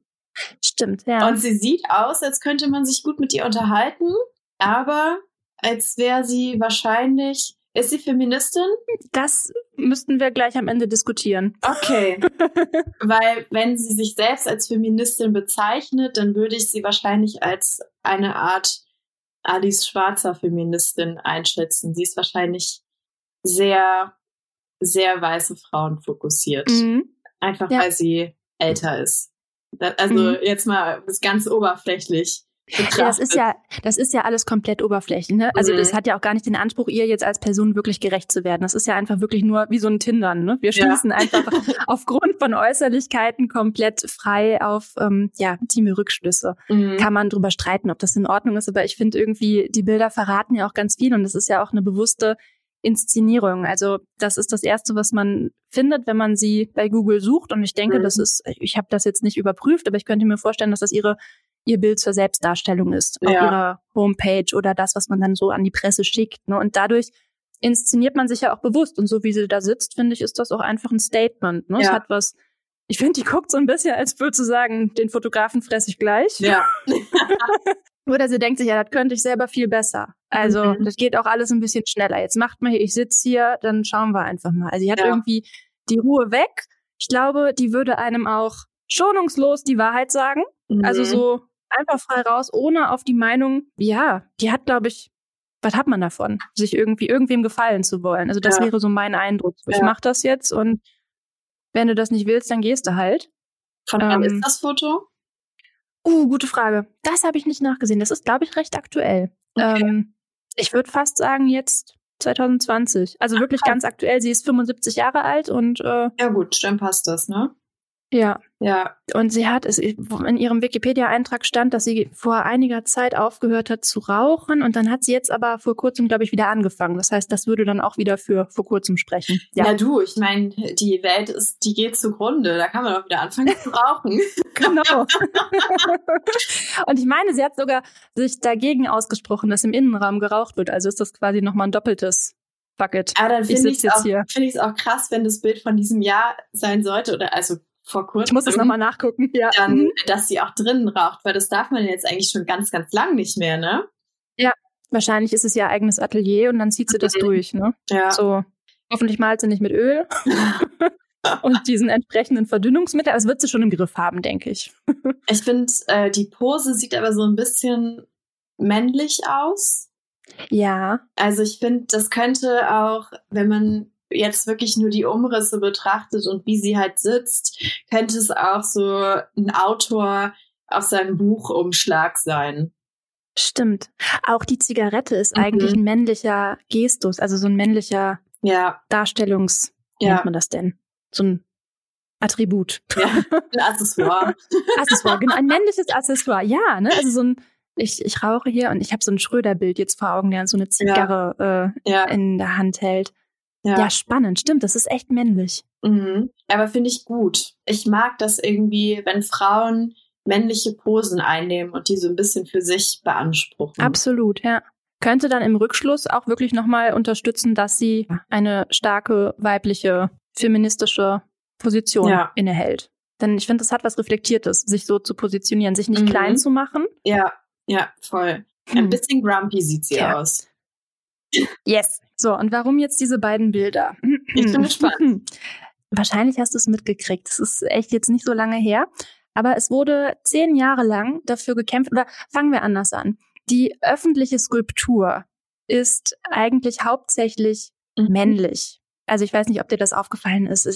Stimmt, ja. Und sie sieht aus, als könnte man sich gut mit ihr unterhalten, aber als wäre sie wahrscheinlich. Ist sie Feministin? Das müssten wir gleich am Ende diskutieren. Okay. Weil wenn sie sich selbst als Feministin bezeichnet, dann würde ich sie wahrscheinlich als eine Art Alice Schwarzer Feministin einschätzen. Sie ist wahrscheinlich sehr, sehr weiße Frauen fokussiert. Mhm. Einfach ja. weil sie älter ist. Also mhm. jetzt mal ganz oberflächlich. Ja, das ist ja, das ist ja alles komplett oberflächlich. Ne? Also mhm. das hat ja auch gar nicht den Anspruch, ihr jetzt als Person wirklich gerecht zu werden. Das ist ja einfach wirklich nur wie so ein Tindern. Ne? Wir schließen ja. einfach aufgrund von Äußerlichkeiten komplett frei auf, ähm, ja, wir Rückschlüsse. Mhm. Kann man drüber streiten, ob das in Ordnung ist, aber ich finde irgendwie, die Bilder verraten ja auch ganz viel und das ist ja auch eine bewusste Inszenierung. Also das ist das Erste, was man findet, wenn man sie bei Google sucht. Und ich denke, mhm. das ist, ich habe das jetzt nicht überprüft, aber ich könnte mir vorstellen, dass das ihre ihr Bild zur Selbstdarstellung ist auf ja. ihrer Homepage oder das, was man dann so an die Presse schickt. Ne? Und dadurch inszeniert man sich ja auch bewusst. Und so wie sie da sitzt, finde ich, ist das auch einfach ein Statement. Ne? Ja. Es hat was. Ich finde, die guckt so ein bisschen, als würde sie sagen, den Fotografen fresse ich gleich. Ja. Oder sie denkt sich, ja, das könnte ich selber viel besser. Also, mhm. das geht auch alles ein bisschen schneller. Jetzt macht mal hier, ich sitze hier, dann schauen wir einfach mal. Also, sie hat ja. irgendwie die Ruhe weg. Ich glaube, die würde einem auch schonungslos die Wahrheit sagen. Mhm. Also so einfach frei raus, ohne auf die Meinung, ja, die hat, glaube ich, was hat man davon, sich irgendwie irgendwem gefallen zu wollen. Also das ja. wäre so mein Eindruck. Ich ja. mache das jetzt und wenn du das nicht willst, dann gehst du halt. Von wann ähm, ist das Foto? Uh, gute Frage. Das habe ich nicht nachgesehen. Das ist, glaube ich, recht aktuell. Okay. Ähm, ich würde fast sagen, jetzt 2020. Also wirklich Ach, ganz aktuell. Sie ist 75 Jahre alt und äh, Ja gut, dann passt das, ne? Ja. Ja. Und sie hat es, in ihrem Wikipedia-Eintrag stand, dass sie vor einiger Zeit aufgehört hat zu rauchen und dann hat sie jetzt aber vor kurzem, glaube ich, wieder angefangen. Das heißt, das würde dann auch wieder für vor kurzem sprechen. Ja, ja du, ich meine, die Welt ist, die geht zugrunde. Da kann man auch wieder anfangen zu rauchen. genau. und ich meine, sie hat sogar sich dagegen ausgesprochen, dass im Innenraum geraucht wird. Also ist das quasi nochmal ein doppeltes Bucket. Aber dann finde ich es auch, find auch krass, wenn das Bild von diesem Jahr sein sollte, oder also vor kurzem. Ich muss das nochmal nachgucken, ja. Dann, mhm. dass sie auch drinnen raucht, weil das darf man jetzt eigentlich schon ganz, ganz lang nicht mehr, ne? Ja, wahrscheinlich ist es ihr eigenes Atelier und dann zieht sie das mhm. durch, ne? Ja. So, hoffentlich malt sie nicht mit Öl. und diesen entsprechenden Verdünnungsmittel. Aber es wird sie schon im Griff haben, denke ich. ich finde, äh, die Pose sieht aber so ein bisschen männlich aus. Ja. Also ich finde, das könnte auch, wenn man jetzt wirklich nur die Umrisse betrachtet und wie sie halt sitzt, könnte es auch so ein Autor auf seinem Buchumschlag sein. Stimmt. Auch die Zigarette ist mhm. eigentlich ein männlicher Gestus, also so ein männlicher ja. Darstellungs, ja. nennt man das denn? So ein Attribut. Ja, ein Accessoire. Accessoire, genau, ein männliches Accessoire, ja, ne? Also so ein, ich, ich rauche hier und ich habe so ein Schröder-Bild jetzt vor Augen, der so eine Zigarre ja. Äh, ja. in der Hand hält. Ja. ja, spannend, stimmt, das ist echt männlich. Mhm. Aber finde ich gut. Ich mag das irgendwie, wenn Frauen männliche Posen einnehmen und die so ein bisschen für sich beanspruchen. Absolut, ja. Könnte dann im Rückschluss auch wirklich nochmal unterstützen, dass sie eine starke weibliche feministische Position ja. innehält. Denn ich finde, das hat was Reflektiertes, sich so zu positionieren, sich nicht mhm. klein zu machen. Ja, ja, voll. Ein hm. bisschen grumpy sieht sie ja. aus. Yes. So, und warum jetzt diese beiden Bilder? Ich bin gespannt. Wahrscheinlich hast du es mitgekriegt. Es ist echt jetzt nicht so lange her. Aber es wurde zehn Jahre lang dafür gekämpft, oder fangen wir anders an. Die öffentliche Skulptur ist eigentlich hauptsächlich mhm. männlich. Also ich weiß nicht, ob dir das aufgefallen ist.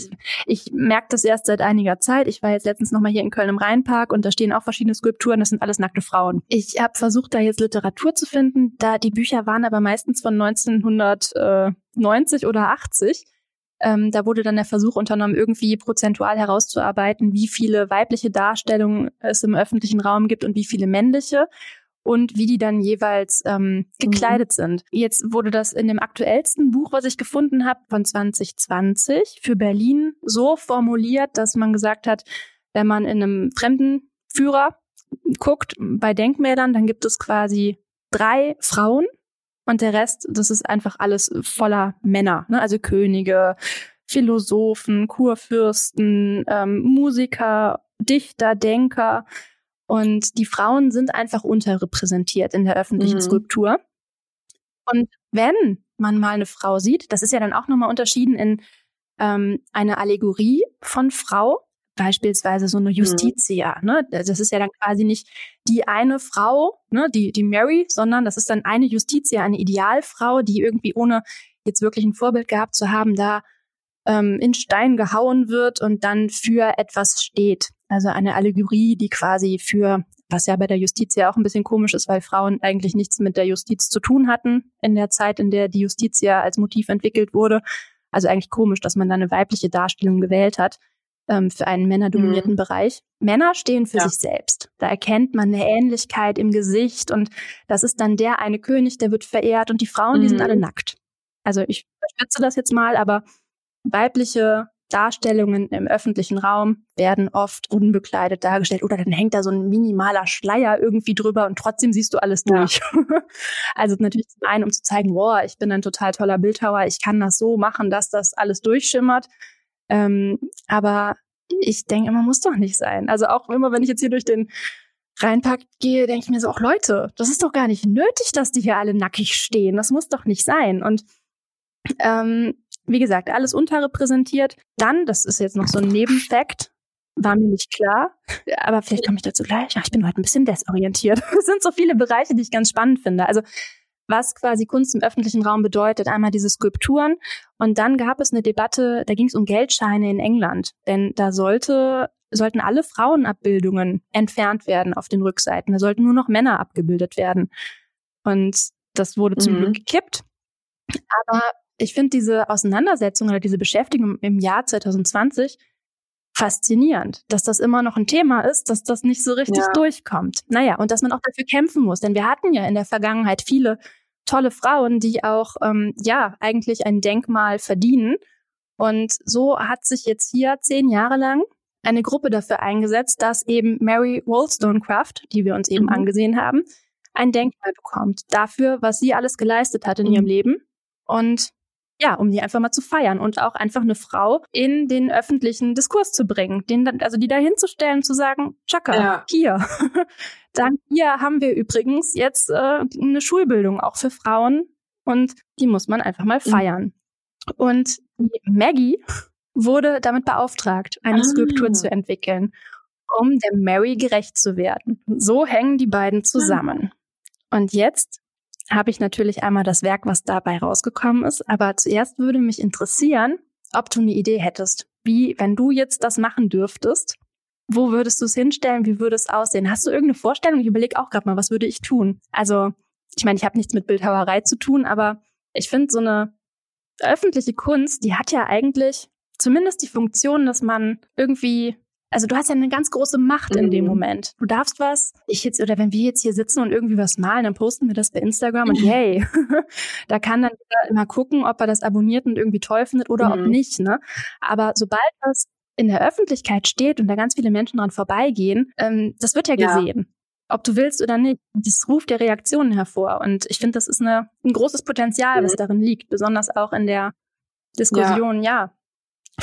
Ich merke das erst seit einiger Zeit. Ich war jetzt letztens nochmal hier in Köln im Rheinpark und da stehen auch verschiedene Skulpturen. Das sind alles nackte Frauen. Ich habe versucht, da jetzt Literatur zu finden. Da die Bücher waren aber meistens von 1990 oder 80. Ähm, da wurde dann der Versuch unternommen, irgendwie prozentual herauszuarbeiten, wie viele weibliche Darstellungen es im öffentlichen Raum gibt und wie viele männliche und wie die dann jeweils ähm, gekleidet mhm. sind. Jetzt wurde das in dem aktuellsten Buch, was ich gefunden habe, von 2020 für Berlin so formuliert, dass man gesagt hat, wenn man in einem fremden Führer guckt, bei Denkmälern, dann gibt es quasi drei Frauen und der Rest, das ist einfach alles voller Männer, ne? also Könige, Philosophen, Kurfürsten, ähm, Musiker, Dichter, Denker. Und die Frauen sind einfach unterrepräsentiert in der öffentlichen mhm. Skulptur. Und wenn man mal eine Frau sieht, das ist ja dann auch nochmal unterschieden in ähm, eine Allegorie von Frau, beispielsweise so eine mhm. Justitia. Mhm. Ne? Das ist ja dann quasi nicht die eine Frau, ne, die, die Mary, sondern das ist dann eine Justitia, eine Idealfrau, die irgendwie ohne jetzt wirklich ein Vorbild gehabt zu haben, da ähm, in Stein gehauen wird und dann für etwas steht. Also eine Allegorie, die quasi für, was ja bei der Justiz ja auch ein bisschen komisch ist, weil Frauen eigentlich nichts mit der Justiz zu tun hatten in der Zeit, in der die Justiz ja als Motiv entwickelt wurde. Also eigentlich komisch, dass man da eine weibliche Darstellung gewählt hat ähm, für einen männerdominierten mhm. Bereich. Männer stehen für ja. sich selbst. Da erkennt man eine Ähnlichkeit im Gesicht und das ist dann der eine König, der wird verehrt und die Frauen, mhm. die sind mhm. alle nackt. Also ich überspitze das jetzt mal, aber weibliche Darstellungen im öffentlichen Raum werden oft unbekleidet dargestellt oder dann hängt da so ein minimaler Schleier irgendwie drüber und trotzdem siehst du alles durch. Ja. also natürlich zum einen, um zu zeigen, boah, ich bin ein total toller Bildhauer, ich kann das so machen, dass das alles durchschimmert. Ähm, aber ich denke, immer muss doch nicht sein. Also auch immer, wenn ich jetzt hier durch den Rheinpark gehe, denke ich mir so, auch Leute, das ist doch gar nicht nötig, dass die hier alle nackig stehen. Das muss doch nicht sein. Und ähm, wie gesagt, alles unterrepräsentiert. Dann, das ist jetzt noch so ein Nebenfakt, war mir nicht klar. Aber vielleicht komme ich dazu gleich. Ich bin heute ein bisschen desorientiert. Es sind so viele Bereiche, die ich ganz spannend finde. Also was quasi Kunst im öffentlichen Raum bedeutet. Einmal diese Skulpturen und dann gab es eine Debatte, da ging es um Geldscheine in England, denn da sollte sollten alle Frauenabbildungen entfernt werden auf den Rückseiten. Da sollten nur noch Männer abgebildet werden. Und das wurde zum mhm. Glück gekippt. Aber ich finde diese Auseinandersetzung oder diese Beschäftigung im Jahr 2020 faszinierend, dass das immer noch ein Thema ist, dass das nicht so richtig ja. durchkommt. Naja, und dass man auch dafür kämpfen muss. Denn wir hatten ja in der Vergangenheit viele tolle Frauen, die auch, ähm, ja, eigentlich ein Denkmal verdienen. Und so hat sich jetzt hier zehn Jahre lang eine Gruppe dafür eingesetzt, dass eben Mary Wollstonecraft, die wir uns eben mhm. angesehen haben, ein Denkmal bekommt dafür, was sie alles geleistet hat in mhm. ihrem Leben. Und ja, um die einfach mal zu feiern und auch einfach eine Frau in den öffentlichen Diskurs zu bringen, den dann, also die da hinzustellen, zu sagen, Chaka, ja. hier. dann hier haben wir übrigens jetzt äh, eine Schulbildung auch für Frauen und die muss man einfach mal mhm. feiern. Mhm. Und Maggie wurde damit beauftragt, eine ah. Skulptur zu entwickeln, um der Mary gerecht zu werden. So hängen die beiden zusammen. Und jetzt habe ich natürlich einmal das Werk, was dabei rausgekommen ist, aber zuerst würde mich interessieren, ob du eine Idee hättest, wie, wenn du jetzt das machen dürftest, wo würdest du es hinstellen, wie würde es aussehen? Hast du irgendeine Vorstellung? Ich überlege auch gerade mal, was würde ich tun? Also, ich meine, ich habe nichts mit Bildhauerei zu tun, aber ich finde so eine öffentliche Kunst, die hat ja eigentlich zumindest die Funktion, dass man irgendwie also du hast ja eine ganz große Macht in dem mhm. Moment. Du darfst was, ich jetzt, oder wenn wir jetzt hier sitzen und irgendwie was malen, dann posten wir das bei Instagram und yay. da kann dann immer gucken, ob er das abonniert und irgendwie toll findet oder mhm. ob nicht, ne? Aber sobald das in der Öffentlichkeit steht und da ganz viele Menschen dran vorbeigehen, ähm, das wird ja gesehen. Ja. Ob du willst oder nicht, das ruft ja Reaktionen hervor. Und ich finde, das ist eine, ein großes Potenzial, mhm. was darin liegt, besonders auch in der Diskussion, ja, ja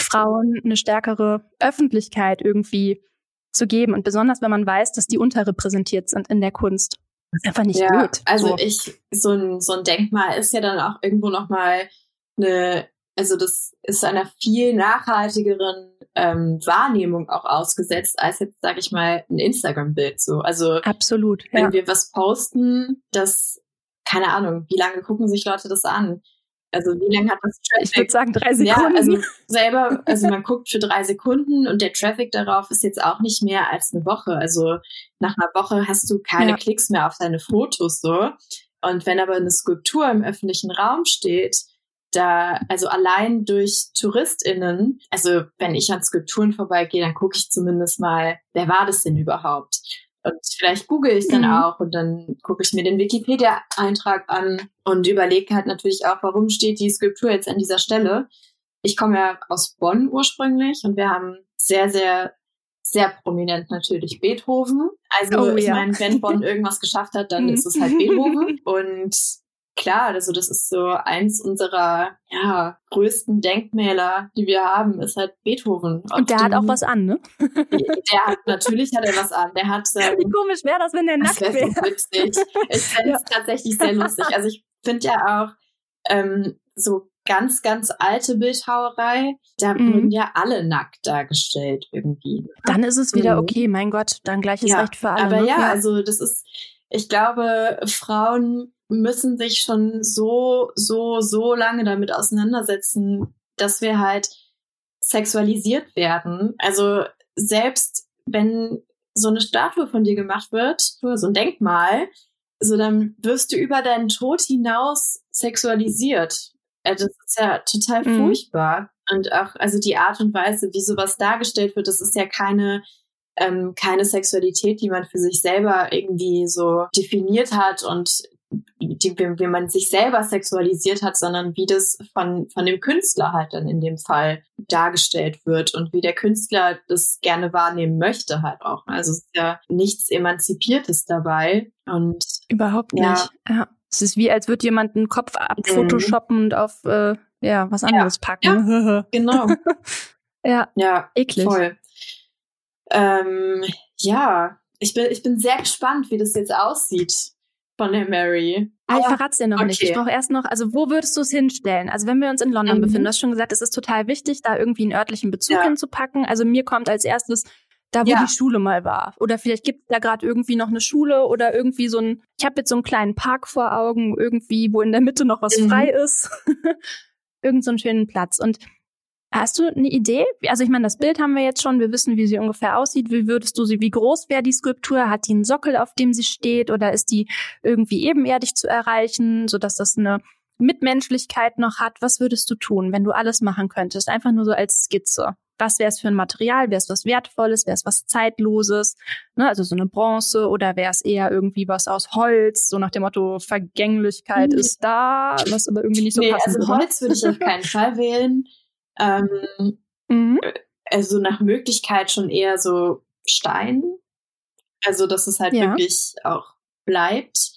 Frauen eine stärkere Öffentlichkeit irgendwie zu geben. Und besonders, wenn man weiß, dass die unterrepräsentiert sind in der Kunst. Das ist einfach nicht ja, gut. Also so. ich, so ein, so ein Denkmal ist ja dann auch irgendwo nochmal eine, also das ist einer viel nachhaltigeren ähm, Wahrnehmung auch ausgesetzt, als jetzt, sag ich mal, ein Instagram-Bild so. Also absolut. Wenn ja. wir was posten, das, keine Ahnung, wie lange gucken sich Leute das an? Also wie lange hat das Traffic? Ich würde sagen drei Sekunden. Ja, also selber, also man guckt für drei Sekunden und der Traffic darauf ist jetzt auch nicht mehr als eine Woche. Also nach einer Woche hast du keine ja. Klicks mehr auf deine Fotos so. Und wenn aber eine Skulptur im öffentlichen Raum steht, da, also allein durch TouristInnen, also wenn ich an Skulpturen vorbeigehe, dann gucke ich zumindest mal, wer war das denn überhaupt? Und vielleicht google ich dann mhm. auch und dann gucke ich mir den Wikipedia-Eintrag an und überlege halt natürlich auch, warum steht die Skulptur jetzt an dieser Stelle. Ich komme ja aus Bonn ursprünglich und wir haben sehr, sehr, sehr prominent natürlich Beethoven. Also oh, ich ja. meine, wenn Bonn irgendwas geschafft hat, dann mhm. ist es halt Beethoven. Und klar, also das ist so eins unserer ja, größten Denkmäler, die wir haben, ist halt Beethoven. Und der hat auch was an, ne? der hat, natürlich hat er was an. Der hat, ähm, Wie komisch wäre das, wenn der nackt wäre? Witzig. Ich fände es ja. tatsächlich sehr lustig. Also ich finde ja auch ähm, so ganz, ganz alte Bildhauerei, da mhm. wurden ja alle nackt dargestellt irgendwie. Dann ist es wieder mhm. okay, mein Gott, dann gleiches ja, Recht für alle. Aber ne? ja, also das ist, ich glaube, Frauen müssen sich schon so, so, so lange damit auseinandersetzen, dass wir halt sexualisiert werden. Also selbst wenn so eine Statue von dir gemacht wird, so ein Denkmal, so dann wirst du über deinen Tod hinaus sexualisiert. Äh, das ist ja total mhm. furchtbar. Und auch, also die Art und Weise, wie sowas dargestellt wird, das ist ja keine ähm, keine Sexualität, die man für sich selber irgendwie so definiert hat und die, wie man sich selber sexualisiert hat, sondern wie das von, von dem Künstler halt dann in dem Fall dargestellt wird und wie der Künstler das gerne wahrnehmen möchte halt auch. Also es ist ja nichts Emanzipiertes dabei und überhaupt nicht. Ja. ja. Es ist wie, als würde jemand einen Kopf abphotoshoppen mhm. und auf äh, ja was anderes ja. packen. Ja, genau. ja. Ja. Eklig. Voll. Ähm, ja, ich bin, ich bin sehr gespannt, wie das jetzt aussieht von der Mary. Ah, ich verrat's dir noch okay. nicht. Ich brauche erst noch, also wo würdest du es hinstellen? Also wenn wir uns in London mhm. befinden, du hast schon gesagt, es ist total wichtig, da irgendwie einen örtlichen Bezug ja. hinzupacken. Also mir kommt als erstes da, wo ja. die Schule mal war. Oder vielleicht gibt es da gerade irgendwie noch eine Schule oder irgendwie so ein, ich habe jetzt so einen kleinen Park vor Augen, irgendwie, wo in der Mitte noch was mhm. frei ist. Irgend so einen schönen Platz. Und Hast du eine Idee? Also ich meine, das Bild haben wir jetzt schon, wir wissen, wie sie ungefähr aussieht. Wie würdest du sie, wie groß wäre die Skulptur? Hat die einen Sockel, auf dem sie steht oder ist die irgendwie ebenerdig zu erreichen, sodass das eine Mitmenschlichkeit noch hat? Was würdest du tun, wenn du alles machen könntest? Einfach nur so als Skizze. Was wäre es für ein Material? Wäre es was Wertvolles? Wäre es was Zeitloses? Ne, also so eine Bronze oder wäre es eher irgendwie was aus Holz? So nach dem Motto Vergänglichkeit mhm. ist da, was aber irgendwie nicht so nee, passend Also Holz würde ich auf keinen Fall wählen. Ähm, mhm. Also nach Möglichkeit schon eher so Stein. Also, dass es halt ja. wirklich auch bleibt.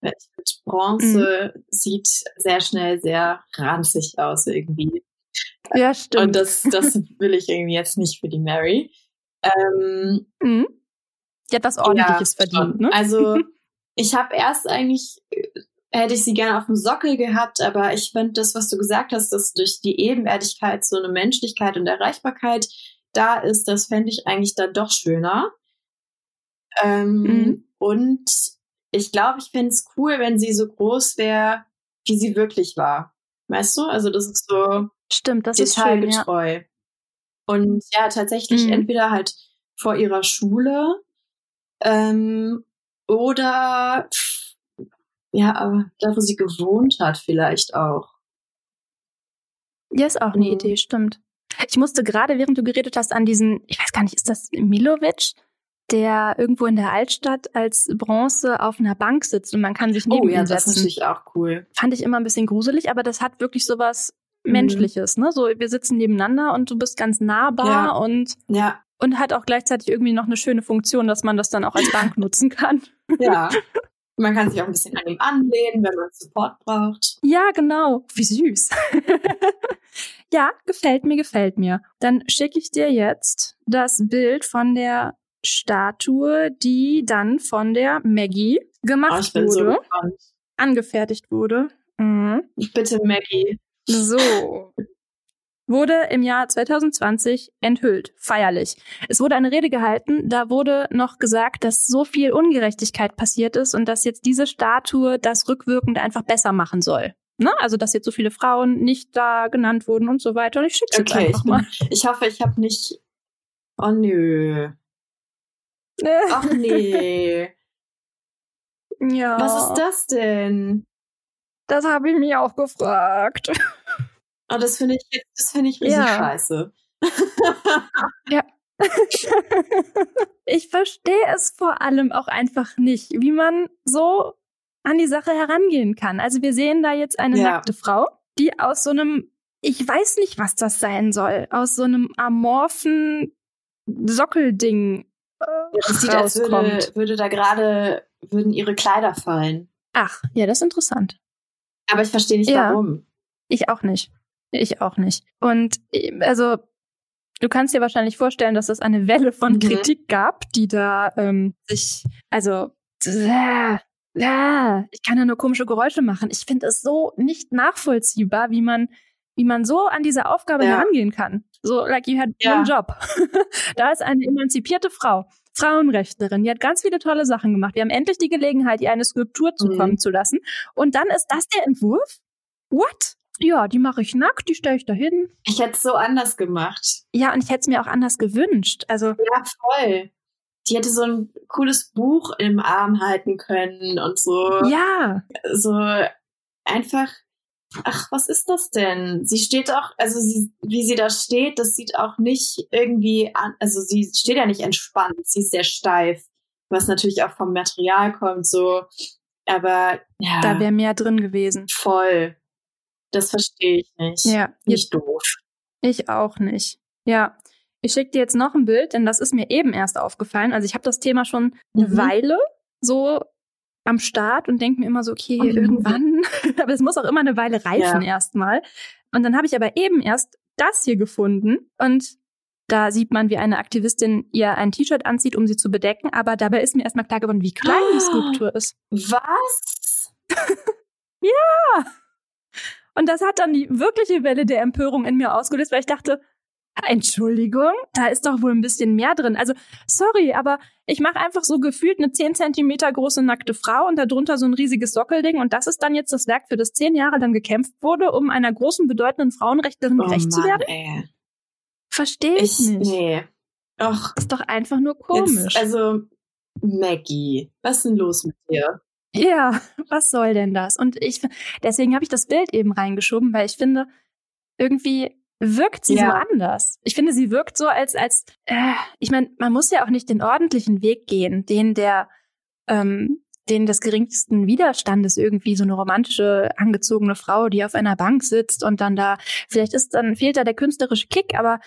Mit Bronze mhm. sieht sehr schnell sehr ranzig aus irgendwie. Ja, stimmt. Und das, das will ich irgendwie jetzt nicht für die Mary. Ähm, mhm. Die hat was Ordentliches ja, verdient, ne? Also, ich habe erst eigentlich hätte ich sie gerne auf dem Sockel gehabt, aber ich finde das, was du gesagt hast, dass durch die Ebenerdigkeit so eine Menschlichkeit und Erreichbarkeit da ist, das fände ich eigentlich da doch schöner. Ähm, mhm. Und ich glaube, ich fände es cool, wenn sie so groß wäre, wie sie wirklich war. Weißt du? Also das ist so Stimmt, das detailgetreu. Ist schön, ja. Und ja, tatsächlich mhm. entweder halt vor ihrer Schule ähm, oder ja, aber da, wo sie gewohnt hat, vielleicht auch. Ja, ist auch eine mhm. Idee, stimmt. Ich musste gerade, während du geredet hast, an diesen, ich weiß gar nicht, ist das Milovic, der irgendwo in der Altstadt als Bronze auf einer Bank sitzt und man kann sich neben oh, ja, ihm setzen. Das ist natürlich auch cool. Fand ich immer ein bisschen gruselig, aber das hat wirklich so was mhm. Menschliches, ne? So, wir sitzen nebeneinander und du bist ganz nahbar ja. und, ja. und hat auch gleichzeitig irgendwie noch eine schöne Funktion, dass man das dann auch als Bank nutzen kann. Ja. Man kann sich auch ein bisschen an ihm anlehnen, wenn man Support braucht. Ja, genau. Wie süß. ja, gefällt mir, gefällt mir. Dann schicke ich dir jetzt das Bild von der Statue, die dann von der Maggie gemacht oh, wurde. So angefertigt wurde. Mhm. Bitte, Maggie. So wurde im Jahr 2020 enthüllt, feierlich. Es wurde eine Rede gehalten, da wurde noch gesagt, dass so viel Ungerechtigkeit passiert ist und dass jetzt diese Statue das rückwirkend einfach besser machen soll. Ne? Also, dass jetzt so viele Frauen nicht da genannt wurden und so weiter. Und ich schicke okay, einfach ich mal. ich hoffe, ich habe nicht. Oh nö. Ach nee. Ja. Was ist das denn? Das habe ich mich auch gefragt. Oh, das finde ich, das finde ich richtig ja. scheiße. ja. ich verstehe es vor allem auch einfach nicht, wie man so an die Sache herangehen kann. Also wir sehen da jetzt eine ja. nackte Frau, die aus so einem, ich weiß nicht, was das sein soll, aus so einem amorphen Sockelding äh, ja, sieht, als würde, würde da gerade, würden ihre Kleider fallen. Ach, ja, das ist interessant. Aber ich verstehe nicht, ja, warum. Ich auch nicht. Ich auch nicht. Und also du kannst dir wahrscheinlich vorstellen, dass es eine Welle von mhm. Kritik gab, die da ähm, sich, also äh, äh, ich kann ja nur komische Geräusche machen. Ich finde es so nicht nachvollziehbar, wie man wie man so an diese Aufgabe ja. herangehen kann. So, like you had ja. one job. da ist eine emanzipierte Frau, Frauenrechtlerin, die hat ganz viele tolle Sachen gemacht. Wir haben endlich die Gelegenheit, ihr eine Skulptur zukommen mhm. zu lassen. Und dann ist das der Entwurf? What? Ja, die mache ich nackt, die stelle ich da hin. Ich hätte es so anders gemacht. Ja, und ich hätte es mir auch anders gewünscht. Also ja, voll. Die hätte so ein cooles Buch im Arm halten können und so. Ja. So einfach. Ach, was ist das denn? Sie steht auch, also sie, wie sie da steht, das sieht auch nicht irgendwie an, also sie steht ja nicht entspannt, sie ist sehr steif, was natürlich auch vom Material kommt, so. Aber ja. Da wäre mehr drin gewesen. Voll. Das verstehe ich nicht. Ja. Nicht doof. Ich auch nicht. Ja. Ich schicke dir jetzt noch ein Bild, denn das ist mir eben erst aufgefallen. Also ich habe das Thema schon eine mhm. Weile so am Start und denke mir immer so, okay, oh, irgendwann, aber es muss auch immer eine Weile reifen ja. erstmal. Und dann habe ich aber eben erst das hier gefunden und da sieht man, wie eine Aktivistin ihr ein T-Shirt anzieht, um sie zu bedecken, aber dabei ist mir erstmal klar geworden, wie klein oh, die Skulptur ist. Was? ja! Und das hat dann die wirkliche Welle der Empörung in mir ausgelöst, weil ich dachte, Entschuldigung, da ist doch wohl ein bisschen mehr drin. Also, sorry, aber ich mache einfach so gefühlt eine 10 Zentimeter große nackte Frau und darunter so ein riesiges Sockelding und das ist dann jetzt das Werk, für das zehn Jahre lang gekämpft wurde, um einer großen, bedeutenden Frauenrechtlerin oh gerecht Mann, zu werden? Ey. Verstehe ich, ich nicht. Nee. Och. Ist doch einfach nur komisch. Jetzt, also, Maggie, was ist denn los mit dir? Ja, was soll denn das? Und ich, deswegen habe ich das Bild eben reingeschoben, weil ich finde, irgendwie wirkt sie ja. so anders. Ich finde, sie wirkt so, als, als, äh, ich meine, man muss ja auch nicht den ordentlichen Weg gehen, den der, ähm, den des geringsten Widerstandes irgendwie so eine romantische, angezogene Frau, die auf einer Bank sitzt und dann da, vielleicht ist dann, fehlt da der künstlerische Kick, aber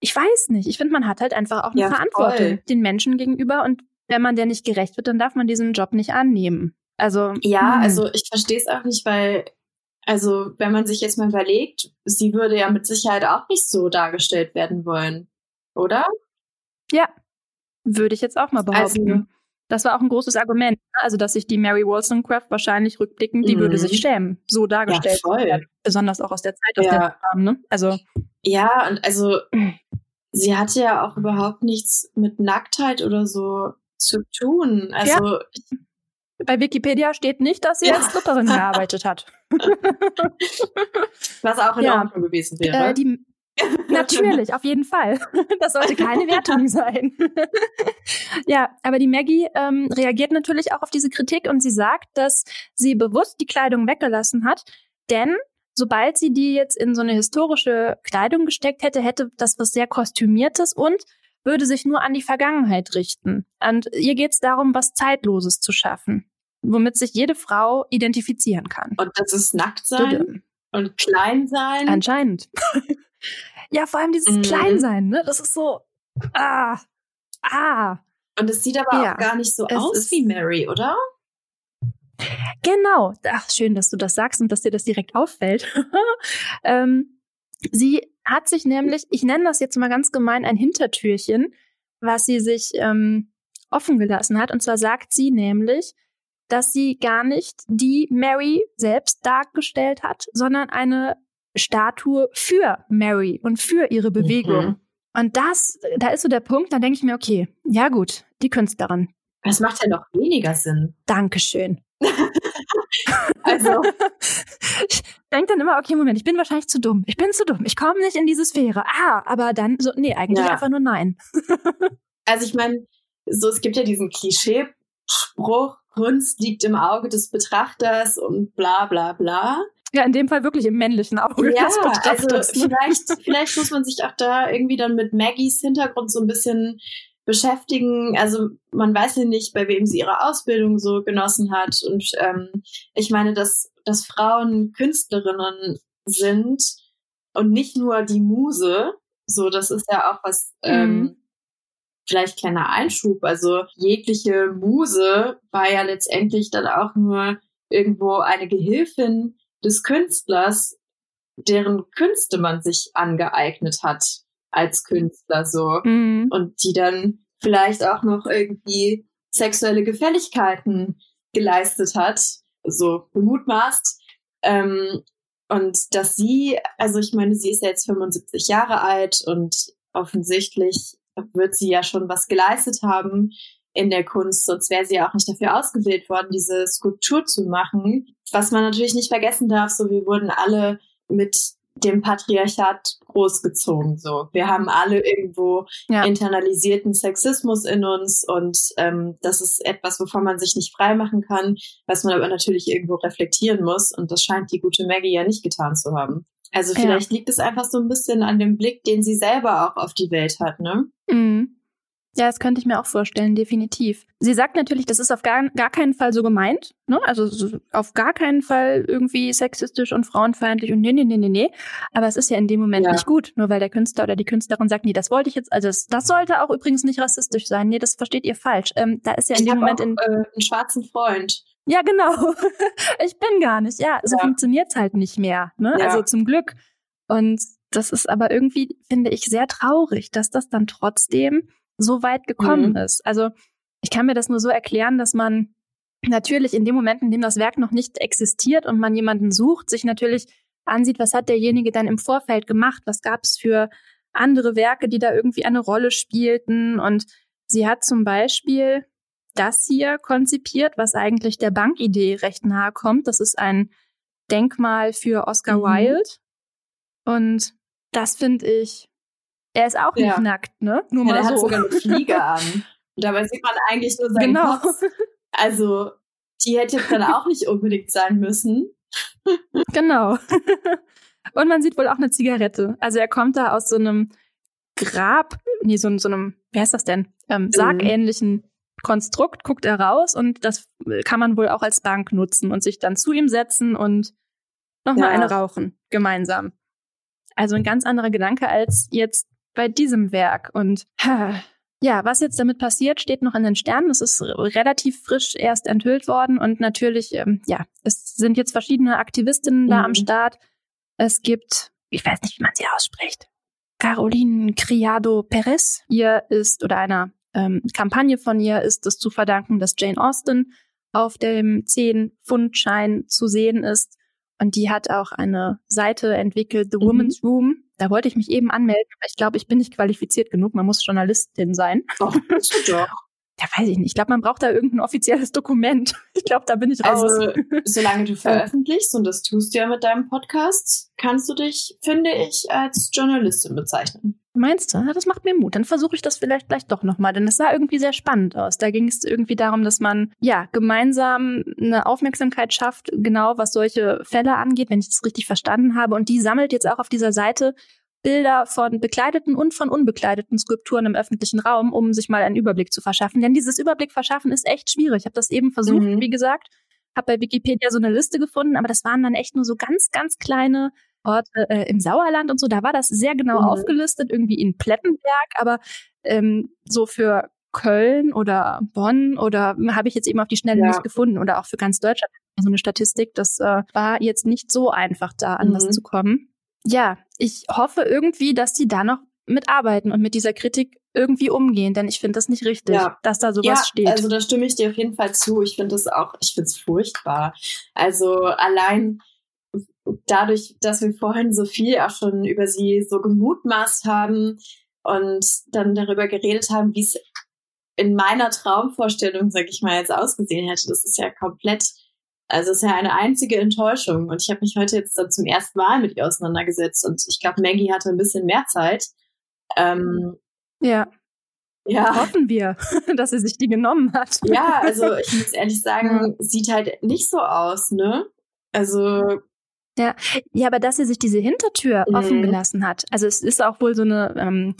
ich weiß nicht. Ich finde, man hat halt einfach auch eine ja, Verantwortung voll. den Menschen gegenüber und wenn man der nicht gerecht wird, dann darf man diesen Job nicht annehmen. Also. Ja, hm. also ich verstehe es auch nicht, weil also, wenn man sich jetzt mal überlegt, sie würde ja mit Sicherheit auch nicht so dargestellt werden wollen, oder? Ja, würde ich jetzt auch mal behaupten. Also, das war auch ein großes Argument. Ne? Also, dass sich die Mary Wollstonecraft wahrscheinlich rückblickend, die würde sich mhm. schämen, so dargestellt ja, werden. Besonders auch aus der Zeit, aus ja. der kam, ne? Also. Ja, und also, sie hatte ja auch überhaupt nichts mit Nacktheit oder so zu tun. Also, ja. bei Wikipedia steht nicht, dass sie ja. als Stripperin gearbeitet hat. Was auch in ja. Ordnung gewesen wäre. Äh, die, natürlich, auf jeden Fall. Das sollte keine Wertung sein. ja, aber die Maggie ähm, reagiert natürlich auch auf diese Kritik und sie sagt, dass sie bewusst die Kleidung weggelassen hat, denn sobald sie die jetzt in so eine historische Kleidung gesteckt hätte, hätte das was sehr kostümiertes und würde sich nur an die Vergangenheit richten. Und ihr geht es darum, was Zeitloses zu schaffen, womit sich jede Frau identifizieren kann. Und das ist nackt sein und klein sein. Anscheinend. ja, vor allem dieses mhm. Kleinsein, ne? Das ist so. Ah. Ah. Und es sieht aber ja, auch gar nicht so aus wie Mary, oder? Genau. Ach, schön, dass du das sagst und dass dir das direkt auffällt. ähm, sie hat sich nämlich, ich nenne das jetzt mal ganz gemein, ein Hintertürchen, was sie sich ähm, offen gelassen hat. Und zwar sagt sie nämlich, dass sie gar nicht die Mary selbst dargestellt hat, sondern eine Statue für Mary und für ihre Bewegung. Mhm. Und das, da ist so der Punkt, da denke ich mir, okay, ja gut, die Künstlerin. Das macht ja noch weniger Sinn. Dankeschön. also. Ich denke dann immer, okay, Moment, ich bin wahrscheinlich zu dumm. Ich bin zu dumm. Ich komme nicht in diese Sphäre. Ah, aber dann so, nee, eigentlich ja. einfach nur nein. also ich meine, so, es gibt ja diesen Klischeespruch, Kunst liegt im Auge des Betrachters und bla bla bla. Ja, in dem Fall wirklich im männlichen Auge. Ja, also vielleicht, vielleicht muss man sich auch da irgendwie dann mit Maggies Hintergrund so ein bisschen beschäftigen. Also man weiß ja nicht, bei wem sie ihre Ausbildung so genossen hat. Und ähm, ich meine, dass, dass Frauen Künstlerinnen sind und nicht nur die Muse. So, das ist ja auch was, ähm, mhm. vielleicht kleiner Einschub. Also jegliche Muse war ja letztendlich dann auch nur irgendwo eine Gehilfin des Künstlers, deren Künste man sich angeeignet hat als Künstler so mhm. und die dann vielleicht auch noch irgendwie sexuelle Gefälligkeiten geleistet hat, so bemutmaßt. Ähm, und dass sie, also ich meine, sie ist jetzt 75 Jahre alt und offensichtlich wird sie ja schon was geleistet haben in der Kunst, sonst wäre sie ja auch nicht dafür ausgewählt worden, diese Skulptur zu machen. Was man natürlich nicht vergessen darf, so wir wurden alle mit dem Patriarchat großgezogen. So, wir haben alle irgendwo ja. internalisierten Sexismus in uns und ähm, das ist etwas, wovon man sich nicht frei machen kann, was man aber natürlich irgendwo reflektieren muss. Und das scheint die gute Maggie ja nicht getan zu haben. Also vielleicht ja. liegt es einfach so ein bisschen an dem Blick, den sie selber auch auf die Welt hat, ne? Mhm. Ja, das könnte ich mir auch vorstellen, definitiv. Sie sagt natürlich, das ist auf gar, gar keinen Fall so gemeint, ne? Also auf gar keinen Fall irgendwie sexistisch und frauenfeindlich und nee, nee, nee, nee, nee. Aber es ist ja in dem Moment ja. nicht gut, nur weil der Künstler oder die Künstlerin sagt, nee, das wollte ich jetzt, also das, das sollte auch übrigens nicht rassistisch sein. Nee, das versteht ihr falsch. Ähm, da ist ja in ich dem Moment auch, in. Äh, einen schwarzen Freund. Ja, genau. ich bin gar nicht. Ja, so ja. funktioniert's halt nicht mehr. Ne? Ja. Also zum Glück. Und das ist aber irgendwie, finde ich, sehr traurig, dass das dann trotzdem so weit gekommen mhm. ist. Also ich kann mir das nur so erklären, dass man natürlich in dem Moment, in dem das Werk noch nicht existiert und man jemanden sucht, sich natürlich ansieht, was hat derjenige dann im Vorfeld gemacht, was gab es für andere Werke, die da irgendwie eine Rolle spielten. Und sie hat zum Beispiel das hier konzipiert, was eigentlich der Bankidee recht nahe kommt. Das ist ein Denkmal für Oscar mhm. Wilde. Und das finde ich, er ist auch ja. nicht nackt, ne? Nur ja, mal so. hat sogar eine Fliege an. Dabei sieht man eigentlich nur seinen genau. Kopf. Also, die hätte dann auch nicht unbedingt sein müssen. Genau. Und man sieht wohl auch eine Zigarette. Also er kommt da aus so einem Grab, nee, so, so einem, wie heißt das denn? Ähm, mhm. sargähnlichen Konstrukt, guckt er raus und das kann man wohl auch als Bank nutzen und sich dann zu ihm setzen und nochmal ja. eine rauchen, gemeinsam. Also ein ganz anderer Gedanke als jetzt bei diesem Werk. Und ja, was jetzt damit passiert, steht noch in den Sternen. Es ist relativ frisch erst enthüllt worden und natürlich, ähm, ja, es sind jetzt verschiedene Aktivistinnen mhm. da am mhm. Start. Es gibt, ich weiß nicht, wie man sie ausspricht, Caroline Criado Perez. Ihr ist, oder einer ähm, Kampagne von ihr ist es zu verdanken, dass Jane Austen auf dem 10-Pfund-Schein zu sehen ist. Und die hat auch eine Seite entwickelt, The mhm. Woman's Room. Da wollte ich mich eben anmelden, aber ich glaube, ich bin nicht qualifiziert genug. Man muss Journalistin sein. Doch, doch. Ja, weiß ich nicht. Ich glaube, man braucht da irgendein offizielles Dokument. Ich glaube, da bin ich raus. Also, solange du veröffentlichst, und das tust du ja mit deinem Podcast, kannst du dich, finde ich, als Journalistin bezeichnen. Meinst du? Das macht mir Mut. Dann versuche ich das vielleicht gleich doch nochmal, denn es sah irgendwie sehr spannend aus. Da ging es irgendwie darum, dass man ja gemeinsam eine Aufmerksamkeit schafft, genau was solche Fälle angeht, wenn ich das richtig verstanden habe. Und die sammelt jetzt auch auf dieser Seite Bilder von bekleideten und von unbekleideten Skulpturen im öffentlichen Raum, um sich mal einen Überblick zu verschaffen. Denn dieses Überblick verschaffen ist echt schwierig. Ich habe das eben versucht, mhm. wie gesagt, habe bei Wikipedia so eine Liste gefunden, aber das waren dann echt nur so ganz, ganz kleine Orte äh, im Sauerland und so. Da war das sehr genau mhm. aufgelistet, irgendwie in Plettenberg, aber ähm, so für Köln oder Bonn oder habe ich jetzt eben auf die Schnelle ja. nicht gefunden oder auch für ganz Deutschland so eine Statistik. Das äh, war jetzt nicht so einfach, da anders mhm. zu kommen ja, ich hoffe irgendwie, dass die da noch mitarbeiten und mit dieser Kritik irgendwie umgehen, denn ich finde das nicht richtig, ja. dass da sowas ja, steht. Also da stimme ich dir auf jeden Fall zu. Ich finde das auch, ich finde es furchtbar. Also allein dadurch, dass wir vorhin so viel auch schon über sie so gemutmaßt haben und dann darüber geredet haben, wie es in meiner Traumvorstellung, sag ich mal, jetzt ausgesehen hätte, das ist ja komplett also es ist ja eine einzige Enttäuschung. Und ich habe mich heute jetzt zum ersten Mal mit ihr auseinandergesetzt. Und ich glaube, Maggie hatte ein bisschen mehr Zeit. Ähm, ja. Ja. Hoffen wir, dass sie sich die genommen hat. Ja, also ich muss ehrlich sagen, sieht halt nicht so aus, ne? Also. Ja, ja, aber dass sie sich diese Hintertür mhm. offen gelassen hat. Also es ist auch wohl so eine, ähm,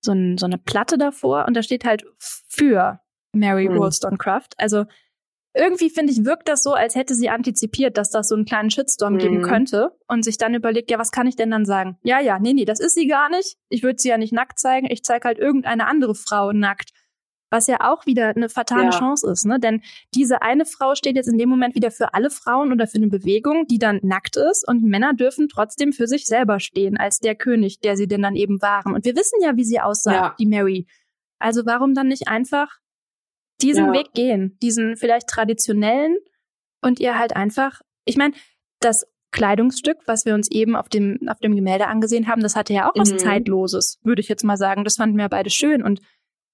so, ein, so eine Platte davor und da steht halt für Mary mhm. Wollstonecraft. Also irgendwie finde ich, wirkt das so, als hätte sie antizipiert, dass das so einen kleinen Shitstorm mhm. geben könnte und sich dann überlegt, ja, was kann ich denn dann sagen? Ja, ja, nee, nee, das ist sie gar nicht. Ich würde sie ja nicht nackt zeigen. Ich zeige halt irgendeine andere Frau nackt. Was ja auch wieder eine fatale ja. Chance ist, ne? Denn diese eine Frau steht jetzt in dem Moment wieder für alle Frauen oder für eine Bewegung, die dann nackt ist und Männer dürfen trotzdem für sich selber stehen als der König, der sie denn dann eben waren. Und wir wissen ja, wie sie aussah, ja. die Mary. Also warum dann nicht einfach diesen ja. Weg gehen, diesen vielleicht traditionellen und ihr halt einfach, ich meine, das Kleidungsstück, was wir uns eben auf dem, auf dem Gemälde angesehen haben, das hatte ja auch mhm. was Zeitloses, würde ich jetzt mal sagen. Das fanden wir beide schön. Und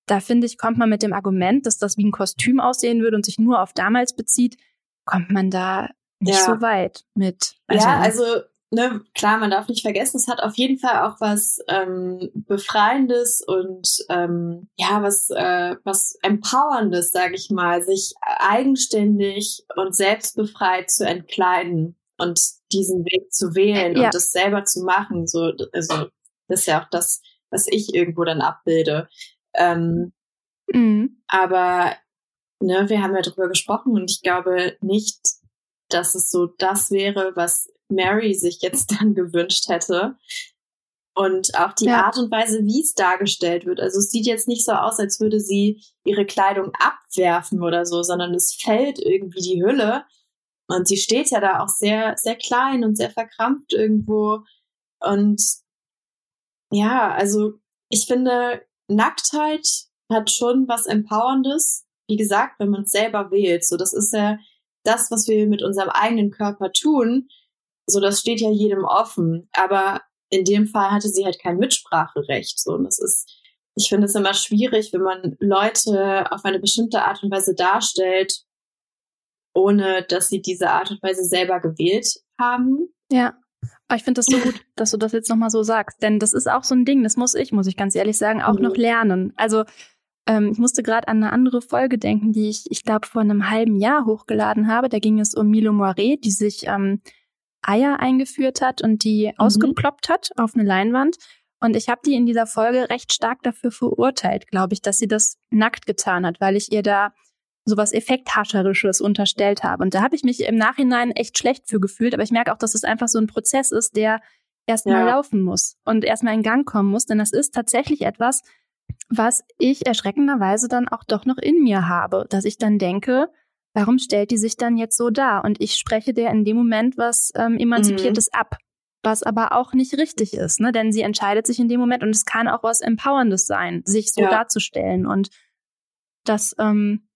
da finde ich, kommt man mit dem Argument, dass das wie ein Kostüm aussehen würde und sich nur auf damals bezieht, kommt man da nicht ja. so weit mit. Also, ja, also ne, klar, man darf nicht vergessen, es hat auf jeden Fall auch was ähm, Befreiendes und ähm, ja, was, äh, was Empowerndes, sage ich mal, sich eigenständig und selbstbefreit zu entkleiden und diesen Weg zu wählen ja. und das selber zu machen. So, also das ist ja auch das, was ich irgendwo dann abbilde. Ähm, mhm. Aber ne, wir haben ja drüber gesprochen und ich glaube nicht, dass es so das wäre, was Mary sich jetzt dann gewünscht hätte. Und auch die ja. Art und Weise, wie es dargestellt wird. Also es sieht jetzt nicht so aus, als würde sie ihre Kleidung abwerfen oder so, sondern es fällt irgendwie die Hülle. Und sie steht ja da auch sehr, sehr klein und sehr verkrampft irgendwo. Und ja, also ich finde, Nacktheit hat schon was Empowerndes. wie gesagt, wenn man es selber wählt. So, das ist ja das, was wir mit unserem eigenen Körper tun. So, das steht ja jedem offen. Aber in dem Fall hatte sie halt kein Mitspracherecht. So, und das ist, ich finde es immer schwierig, wenn man Leute auf eine bestimmte Art und Weise darstellt, ohne dass sie diese Art und Weise selber gewählt haben. Ja. Aber ich finde das so gut, dass du das jetzt nochmal so sagst. Denn das ist auch so ein Ding, das muss ich, muss ich ganz ehrlich sagen, auch mhm. noch lernen. Also ähm, ich musste gerade an eine andere Folge denken, die ich, ich glaube, vor einem halben Jahr hochgeladen habe. Da ging es um Milo Moiret, die sich ähm, Eier eingeführt hat und die mhm. ausgeploppt hat auf eine Leinwand. Und ich habe die in dieser Folge recht stark dafür verurteilt, glaube ich, dass sie das nackt getan hat, weil ich ihr da sowas Effekthascherisches unterstellt habe. Und da habe ich mich im Nachhinein echt schlecht für gefühlt, aber ich merke auch, dass es einfach so ein Prozess ist, der erstmal ja. laufen muss und erstmal in Gang kommen muss, denn das ist tatsächlich etwas, was ich erschreckenderweise dann auch doch noch in mir habe, dass ich dann denke, warum stellt die sich dann jetzt so dar? Und ich spreche der in dem Moment was ähm, Emanzipiertes mhm. ab, was aber auch nicht richtig ist, ne? Denn sie entscheidet sich in dem Moment und es kann auch was Empowerndes sein, sich so ja. darzustellen. Und das, ähm,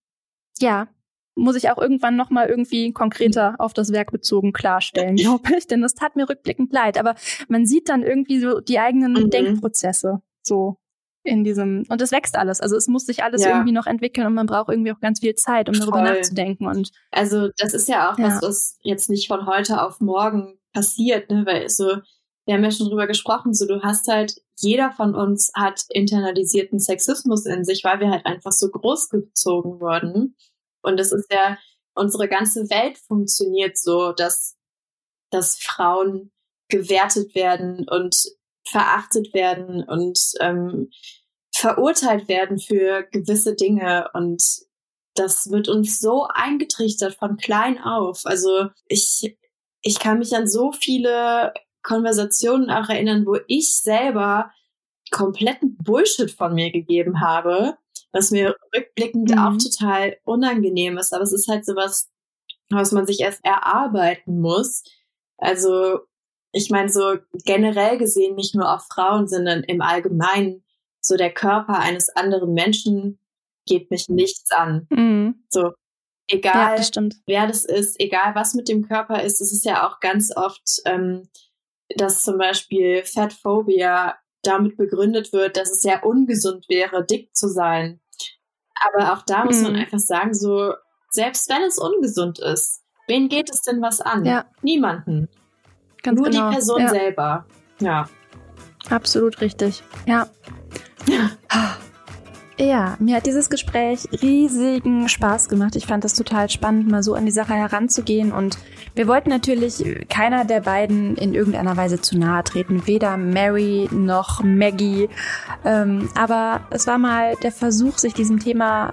ja, muss ich auch irgendwann nochmal irgendwie konkreter auf das Werk bezogen klarstellen, glaube ich. Denn das tat mir rückblickend leid. Aber man sieht dann irgendwie so die eigenen mhm. Denkprozesse so in diesem, und es wächst alles. Also es muss sich alles ja. irgendwie noch entwickeln und man braucht irgendwie auch ganz viel Zeit, um darüber Voll. nachzudenken. Und also das ist ja auch ja. was, was jetzt nicht von heute auf morgen passiert, ne? Weil so, wir haben ja schon drüber gesprochen, so du hast halt, jeder von uns hat internalisierten Sexismus in sich, weil wir halt einfach so großgezogen wurden. Und es ist ja, unsere ganze Welt funktioniert so, dass, dass Frauen gewertet werden und verachtet werden und ähm, verurteilt werden für gewisse Dinge und das wird uns so eingetrichtert von klein auf. Also ich, ich kann mich an so viele Konversationen auch erinnern, wo ich selber kompletten Bullshit von mir gegeben habe, was mir rückblickend mhm. auch total unangenehm ist. Aber es ist halt sowas, was man sich erst erarbeiten muss. Also ich meine, so generell gesehen nicht nur auf Frauen, sondern im Allgemeinen, so der Körper eines anderen Menschen geht mich nichts an. Mhm. So, egal ja, das wer das ist, egal was mit dem Körper ist, es ist ja auch ganz oft, ähm, dass zum Beispiel Fatphobia damit begründet wird, dass es ja ungesund wäre, dick zu sein. Aber auch da muss mhm. man einfach sagen, so, selbst wenn es ungesund ist, wen geht es denn was an? Ja. Niemanden. Ganz Nur genau. die Person ja. selber. Ja. Absolut richtig. Ja. Ja, mir hat dieses Gespräch riesigen Spaß gemacht. Ich fand das total spannend, mal so an die Sache heranzugehen. Und wir wollten natürlich keiner der beiden in irgendeiner Weise zu nahe treten. Weder Mary noch Maggie. Ähm, aber es war mal der Versuch, sich diesem Thema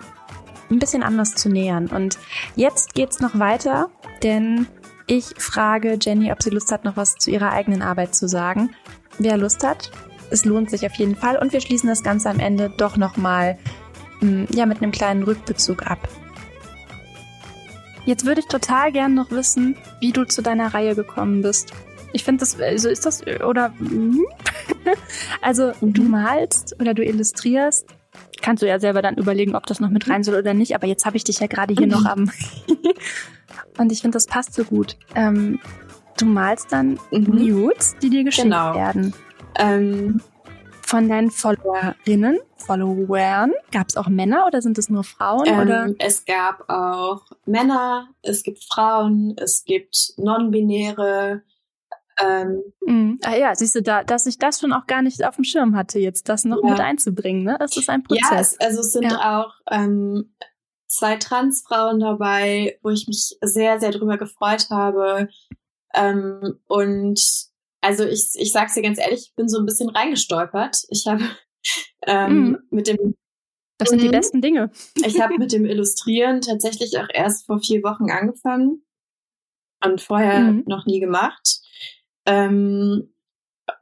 ein bisschen anders zu nähern. Und jetzt geht's noch weiter, denn ich frage Jenny, ob sie Lust hat, noch was zu ihrer eigenen Arbeit zu sagen. Wer Lust hat, es lohnt sich auf jeden Fall und wir schließen das Ganze am Ende doch nochmal hm, ja, mit einem kleinen Rückbezug ab. Jetzt würde ich total gern noch wissen, wie du zu deiner Reihe gekommen bist. Ich finde das, also ist das, oder, hm? also mhm. du malst oder du illustrierst, kannst du ja selber dann überlegen, ob das noch mit rein soll oder nicht, aber jetzt habe ich dich ja gerade hier noch am Und ich finde, das passt so gut. Ähm, du malst dann mhm. Nudes, die dir geschickt genau. werden. Ähm, von deinen Followerinnen, Followern, gab es auch Männer oder sind es nur Frauen? Ähm, oder? Es gab auch Männer, es gibt Frauen, es gibt non-binäre. Ähm, mhm. Ah ja, siehst du, da, dass ich das schon auch gar nicht auf dem Schirm hatte, jetzt das noch ja. mit einzubringen, ne? Es ist ein Prozess. Ja, also es sind ja. auch ähm, zwei Transfrauen dabei, wo ich mich sehr, sehr drüber gefreut habe. Ähm, und also ich, ich sag's dir ganz ehrlich, ich bin so ein bisschen reingestolpert. Ich habe ähm, mm. mit dem Das sind die mhm. besten Dinge. ich habe mit dem Illustrieren tatsächlich auch erst vor vier Wochen angefangen und vorher mm. noch nie gemacht. Ähm,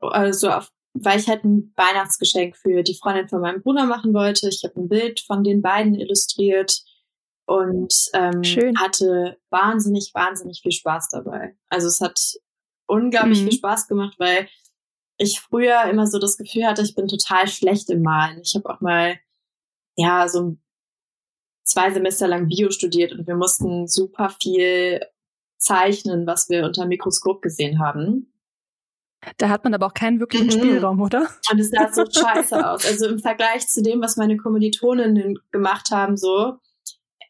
also auf weil ich halt ein Weihnachtsgeschenk für die Freundin von meinem Bruder machen wollte. Ich habe ein Bild von den beiden illustriert und ähm, hatte wahnsinnig, wahnsinnig viel Spaß dabei. Also es hat unglaublich mhm. viel Spaß gemacht, weil ich früher immer so das Gefühl hatte, ich bin total schlecht im Malen. Ich habe auch mal ja so zwei Semester lang Bio studiert und wir mussten super viel zeichnen, was wir unter Mikroskop gesehen haben. Da hat man aber auch keinen wirklichen mhm. Spielraum, oder? Und es sah so scheiße aus. Also im Vergleich zu dem, was meine Kommilitoninnen gemacht haben, so,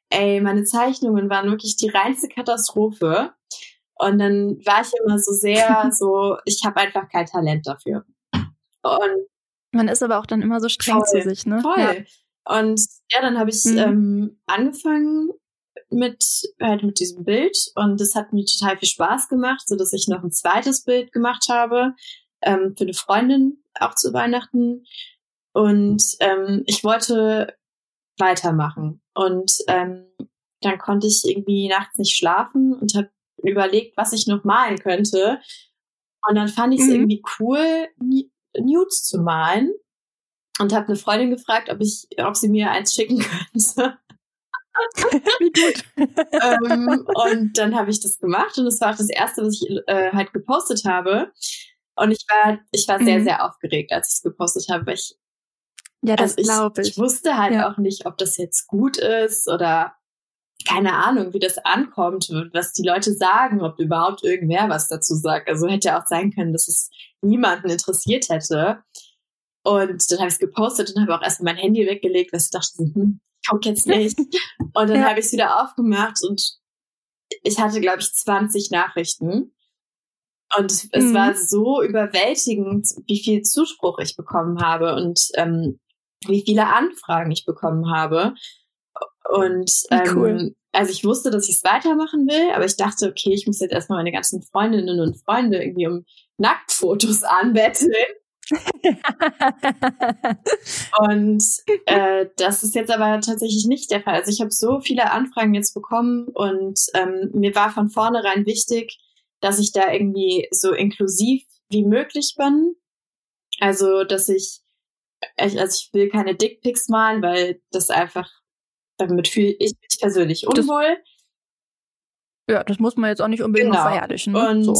ey, meine Zeichnungen waren wirklich die reinste Katastrophe. Und dann war ich immer so sehr so, ich habe einfach kein Talent dafür. Und man ist aber auch dann immer so streng voll, zu sich, ne? Voll. Ja. Und ja, dann habe ich mhm. ähm, angefangen mit halt mit diesem Bild. Und das hat mir total viel Spaß gemacht, so dass ich noch ein zweites Bild gemacht habe ähm, für eine Freundin auch zu Weihnachten. Und ähm, ich wollte weitermachen. Und ähm, dann konnte ich irgendwie nachts nicht schlafen und habe überlegt, was ich noch malen könnte. Und dann fand ich es mhm. irgendwie cool, Nudes zu malen. Und habe eine Freundin gefragt, ob ich, ob sie mir eins schicken könnte. Wie gut. ähm, und dann habe ich das gemacht und das war auch das erste, was ich äh, halt gepostet habe. Und ich war, ich war sehr, mhm. sehr aufgeregt, als ich es gepostet habe, weil ich ja, das also glaube ich. Ich wusste halt ja. auch nicht, ob das jetzt gut ist oder keine Ahnung, wie das ankommt, was die Leute sagen, ob überhaupt irgendwer was dazu sagt. Also hätte ja auch sein können, dass es niemanden interessiert hätte. Und dann habe ich es gepostet und habe auch erstmal mein Handy weggelegt, weil ich dachte, hm, guck jetzt nicht. Und dann ja. habe ich es wieder aufgemacht und ich hatte, glaube ich, 20 Nachrichten. Und es mhm. war so überwältigend, wie viel Zuspruch ich bekommen habe und ähm, wie viele Anfragen ich bekommen habe. Und ähm, cool. also ich wusste, dass ich es weitermachen will, aber ich dachte, okay, ich muss jetzt erstmal meine ganzen Freundinnen und Freunde irgendwie um Nacktfotos anbetteln. Und äh, das ist jetzt aber tatsächlich nicht der Fall. Also ich habe so viele Anfragen jetzt bekommen und ähm, mir war von vornherein wichtig, dass ich da irgendwie so inklusiv wie möglich bin. Also, dass ich, also ich will keine Dickpics malen, weil das einfach, damit fühle ich mich persönlich unwohl. Das, ja, das muss man jetzt auch nicht unbedingt genau. verherrlichen. Ne? Und so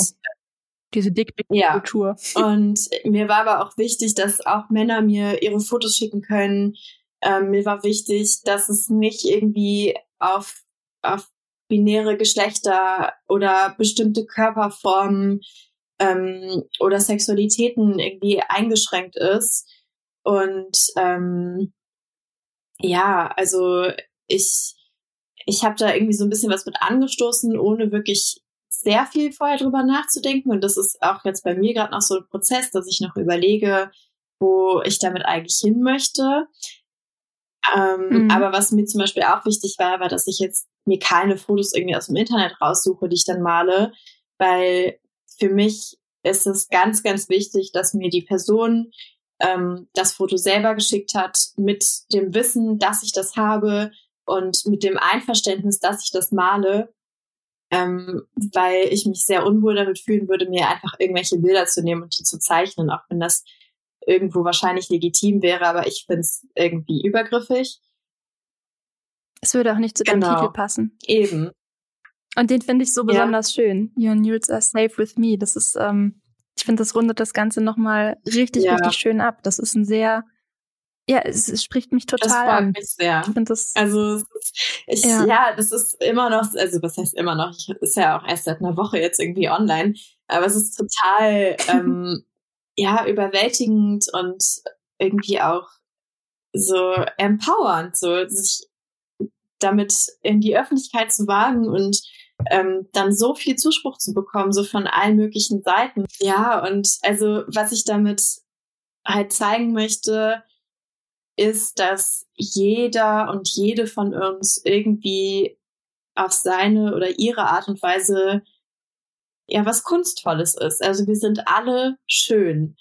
diese Dickpick-Kultur. Ja. Und mir war aber auch wichtig, dass auch Männer mir ihre Fotos schicken können. Ähm, mir war wichtig, dass es nicht irgendwie auf, auf binäre Geschlechter oder bestimmte Körperformen ähm, oder Sexualitäten irgendwie eingeschränkt ist. Und ähm, ja, also ich, ich habe da irgendwie so ein bisschen was mit angestoßen, ohne wirklich sehr viel vorher drüber nachzudenken. Und das ist auch jetzt bei mir gerade noch so ein Prozess, dass ich noch überlege, wo ich damit eigentlich hin möchte. Ähm, mhm. Aber was mir zum Beispiel auch wichtig war, war, dass ich jetzt mir keine Fotos irgendwie aus dem Internet raussuche, die ich dann male, weil für mich ist es ganz, ganz wichtig, dass mir die Person ähm, das Foto selber geschickt hat, mit dem Wissen, dass ich das habe und mit dem Einverständnis, dass ich das male ähm, weil ich mich sehr unwohl damit fühlen würde, mir einfach irgendwelche Bilder zu nehmen und die zu zeichnen, auch wenn das irgendwo wahrscheinlich legitim wäre, aber ich finde es irgendwie übergriffig. Es würde auch nicht zu deinem genau. Titel passen. Eben. Und den finde ich so besonders ja. schön. Your nudes are safe with me. Das ist, ähm, ich finde, das rundet das Ganze nochmal richtig, ja. richtig schön ab. Das ist ein sehr ja, es, es, spricht mich total das freut an. Mich sehr. Ich finde das. Also ich, ja. ja. das ist immer noch, also was heißt immer noch? Ich, ist ja auch erst seit einer Woche jetzt irgendwie online, aber es ist total ähm, ja überwältigend und irgendwie auch so empowernd, so sich damit in die Öffentlichkeit zu wagen und ähm, dann so viel Zuspruch zu bekommen, so von allen möglichen Seiten. Ja, und also was ich damit halt zeigen möchte, ist, dass jeder und jede von uns irgendwie auf seine oder ihre Art und Weise ja was Kunstvolles ist. Also wir sind alle schön.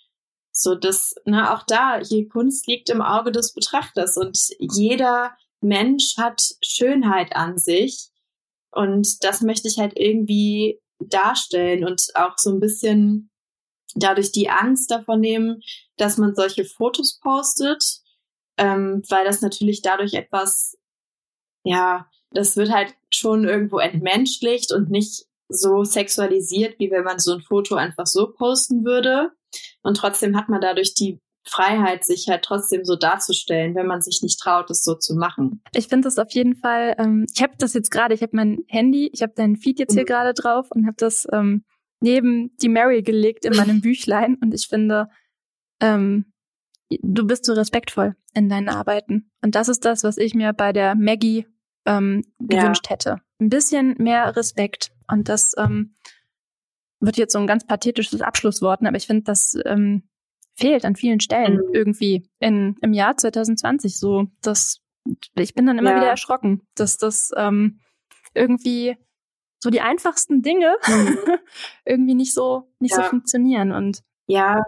So dass, na, auch da, je Kunst liegt im Auge des Betrachters und jeder Mensch hat Schönheit an sich. Und das möchte ich halt irgendwie darstellen und auch so ein bisschen dadurch die Angst davon nehmen, dass man solche Fotos postet ähm, weil das natürlich dadurch etwas, ja, das wird halt schon irgendwo entmenschlicht und nicht so sexualisiert, wie wenn man so ein Foto einfach so posten würde. Und trotzdem hat man dadurch die Freiheit, sich halt trotzdem so darzustellen, wenn man sich nicht traut, es so zu machen. Ich finde das auf jeden Fall, ähm, ich habe das jetzt gerade, ich habe mein Handy, ich habe deinen Feed jetzt hier mhm. gerade drauf und habe das ähm, neben die Mary gelegt in meinem Büchlein und ich finde, ähm, du bist so respektvoll in deinen Arbeiten. Und das ist das, was ich mir bei der Maggie ähm, gewünscht ja. hätte. Ein bisschen mehr Respekt. Und das ähm, wird jetzt so ein ganz pathetisches Abschlusswort, aber ich finde, das ähm, fehlt an vielen Stellen mhm. irgendwie in, im Jahr 2020 so. Das, ich bin dann immer ja. wieder erschrocken, dass das ähm, irgendwie so die einfachsten Dinge mhm. irgendwie nicht so nicht ja. so funktionieren und ja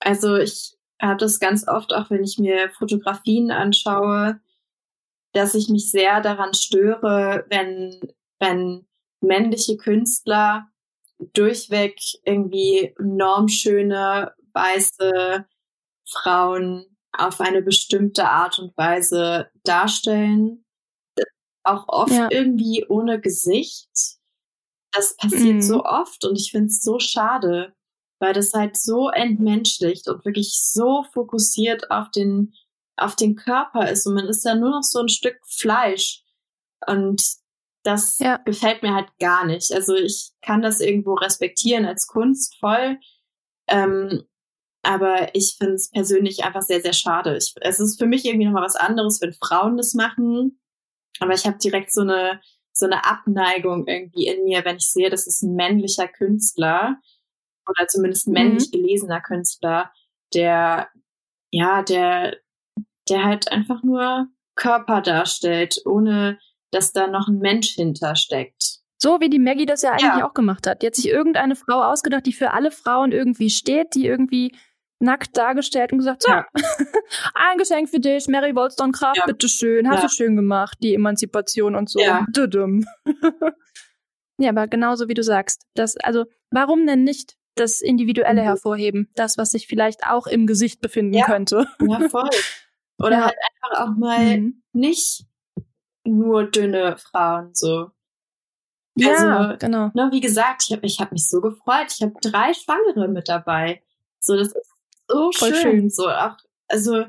also ich habe das ganz oft auch wenn ich mir Fotografien anschaue dass ich mich sehr daran störe wenn wenn männliche Künstler durchweg irgendwie normschöne weiße Frauen auf eine bestimmte Art und Weise darstellen auch oft ja. irgendwie ohne Gesicht. Das passiert mhm. so oft und ich finde es so schade, weil das halt so entmenschlicht und wirklich so fokussiert auf den, auf den Körper ist und man ist ja nur noch so ein Stück Fleisch und das ja. gefällt mir halt gar nicht. Also ich kann das irgendwo respektieren als Kunst voll, ähm, aber ich finde es persönlich einfach sehr, sehr schade. Ich, es ist für mich irgendwie nochmal was anderes, wenn Frauen das machen, aber ich habe direkt so eine, so eine Abneigung irgendwie in mir, wenn ich sehe, das ist ein männlicher Künstler oder zumindest ein mhm. männlich gelesener Künstler, der, ja, der, der halt einfach nur Körper darstellt, ohne dass da noch ein Mensch hintersteckt. So wie die Maggie das ja eigentlich ja. auch gemacht hat. Die hat sich irgendeine Frau ausgedacht, die für alle Frauen irgendwie steht, die irgendwie nackt dargestellt und gesagt, so, ja. ein Geschenk für dich, Mary Wollstonecraft, ja. bitteschön, hast ja. du schön gemacht, die Emanzipation und so. Ja. ja, aber genauso wie du sagst, das, also, warum denn nicht das Individuelle mhm. hervorheben? Das, was sich vielleicht auch im Gesicht befinden ja. könnte. Ja, voll. Oder halt einfach auch mal mhm. nicht nur dünne Frauen, so. Ja, also, genau. Ne, wie gesagt, ich habe ich hab mich so gefreut. Ich habe drei Schwangere mit dabei. So, das ist so Voll schön. schön. So auch, also,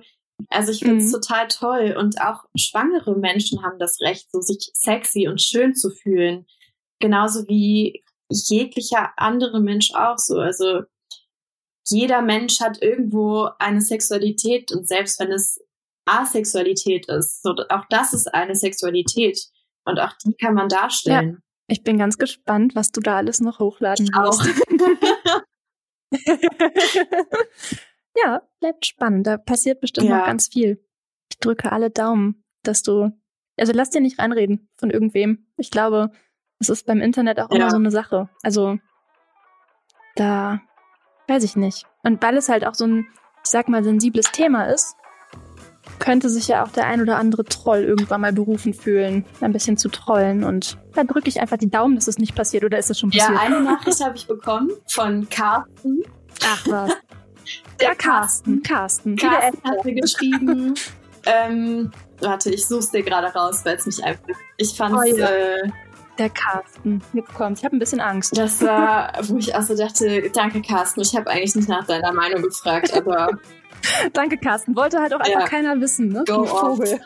also ich finde es mhm. total toll. Und auch schwangere Menschen haben das Recht, so sich sexy und schön zu fühlen. Genauso wie jeglicher andere Mensch auch so. Also jeder Mensch hat irgendwo eine Sexualität und selbst wenn es Asexualität ist, so, auch das ist eine Sexualität und auch die kann man darstellen. Ja, ich bin ganz gespannt, was du da alles noch hochladen wirst. Auch. ja, bleibt spannend. Da passiert bestimmt ja. noch ganz viel. Ich drücke alle Daumen, dass du. Also lass dir nicht reinreden von irgendwem. Ich glaube, es ist beim Internet auch ja. immer so eine Sache. Also da weiß ich nicht. Und weil es halt auch so ein, ich sag mal, sensibles Thema ist, könnte sich ja auch der ein oder andere Troll irgendwann mal berufen fühlen, ein bisschen zu trollen. Und da drücke ich einfach die Daumen, dass es nicht passiert. Oder ist es schon passiert? Ja, eine Nachricht habe ich bekommen von Carsten. Ach was. Der Carsten. Carsten. Carsten hat mir geschrieben. ähm, warte, ich suche es dir gerade raus, weil es mich einfach. Ich fand oh, ja. äh, der Carsten. Jetzt kommt. Ich habe ein bisschen Angst. Das war, wo ich auch so dachte, danke Carsten. Ich habe eigentlich nicht nach deiner Meinung gefragt, aber Danke, Carsten. Wollte halt auch einfach ja. keiner wissen, ne? Go Vogel.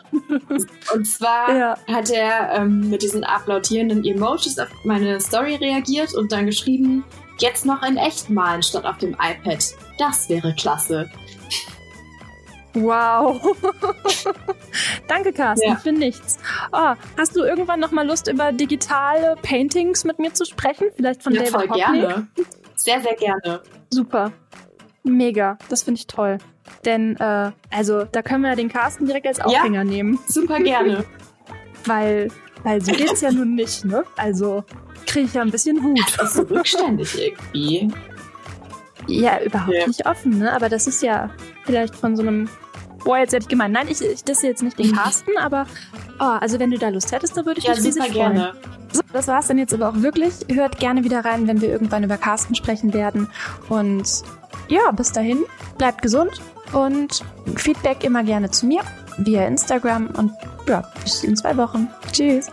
Und zwar ja. hat er ähm, mit diesen applaudierenden Emojis auf meine Story reagiert und dann geschrieben, jetzt noch in echt malen statt auf dem iPad. Das wäre klasse. Wow. Danke, Carsten, ja. für nichts. Oh, hast du irgendwann noch mal Lust, über digitale Paintings mit mir zu sprechen? Vielleicht von ja, David voll Hockney? gerne. Sehr, sehr gerne. Super. Mega. Das finde ich toll. Denn, äh, also, da können wir ja den Carsten direkt als Aufhänger ja, nehmen. Super gerne. weil, weil so geht's ja nun nicht, ne? Also, kriege ich ja ein bisschen Wut. Das ist so rückständig irgendwie. Ja, überhaupt ja. nicht offen, ne? Aber das ist ja vielleicht von so einem. Boah, jetzt hätte ich gemeint. Nein, ich, ich das jetzt nicht den mhm. Carsten, aber oh, also wenn du da Lust hättest, dann würde ich ja, mich riesig freuen. gerne. So, das war's dann jetzt aber auch wirklich. Hört gerne wieder rein, wenn wir irgendwann über Carsten sprechen werden. Und ja, bis dahin, bleibt gesund und Feedback immer gerne zu mir via Instagram und ja, bis in zwei Wochen. Tschüss.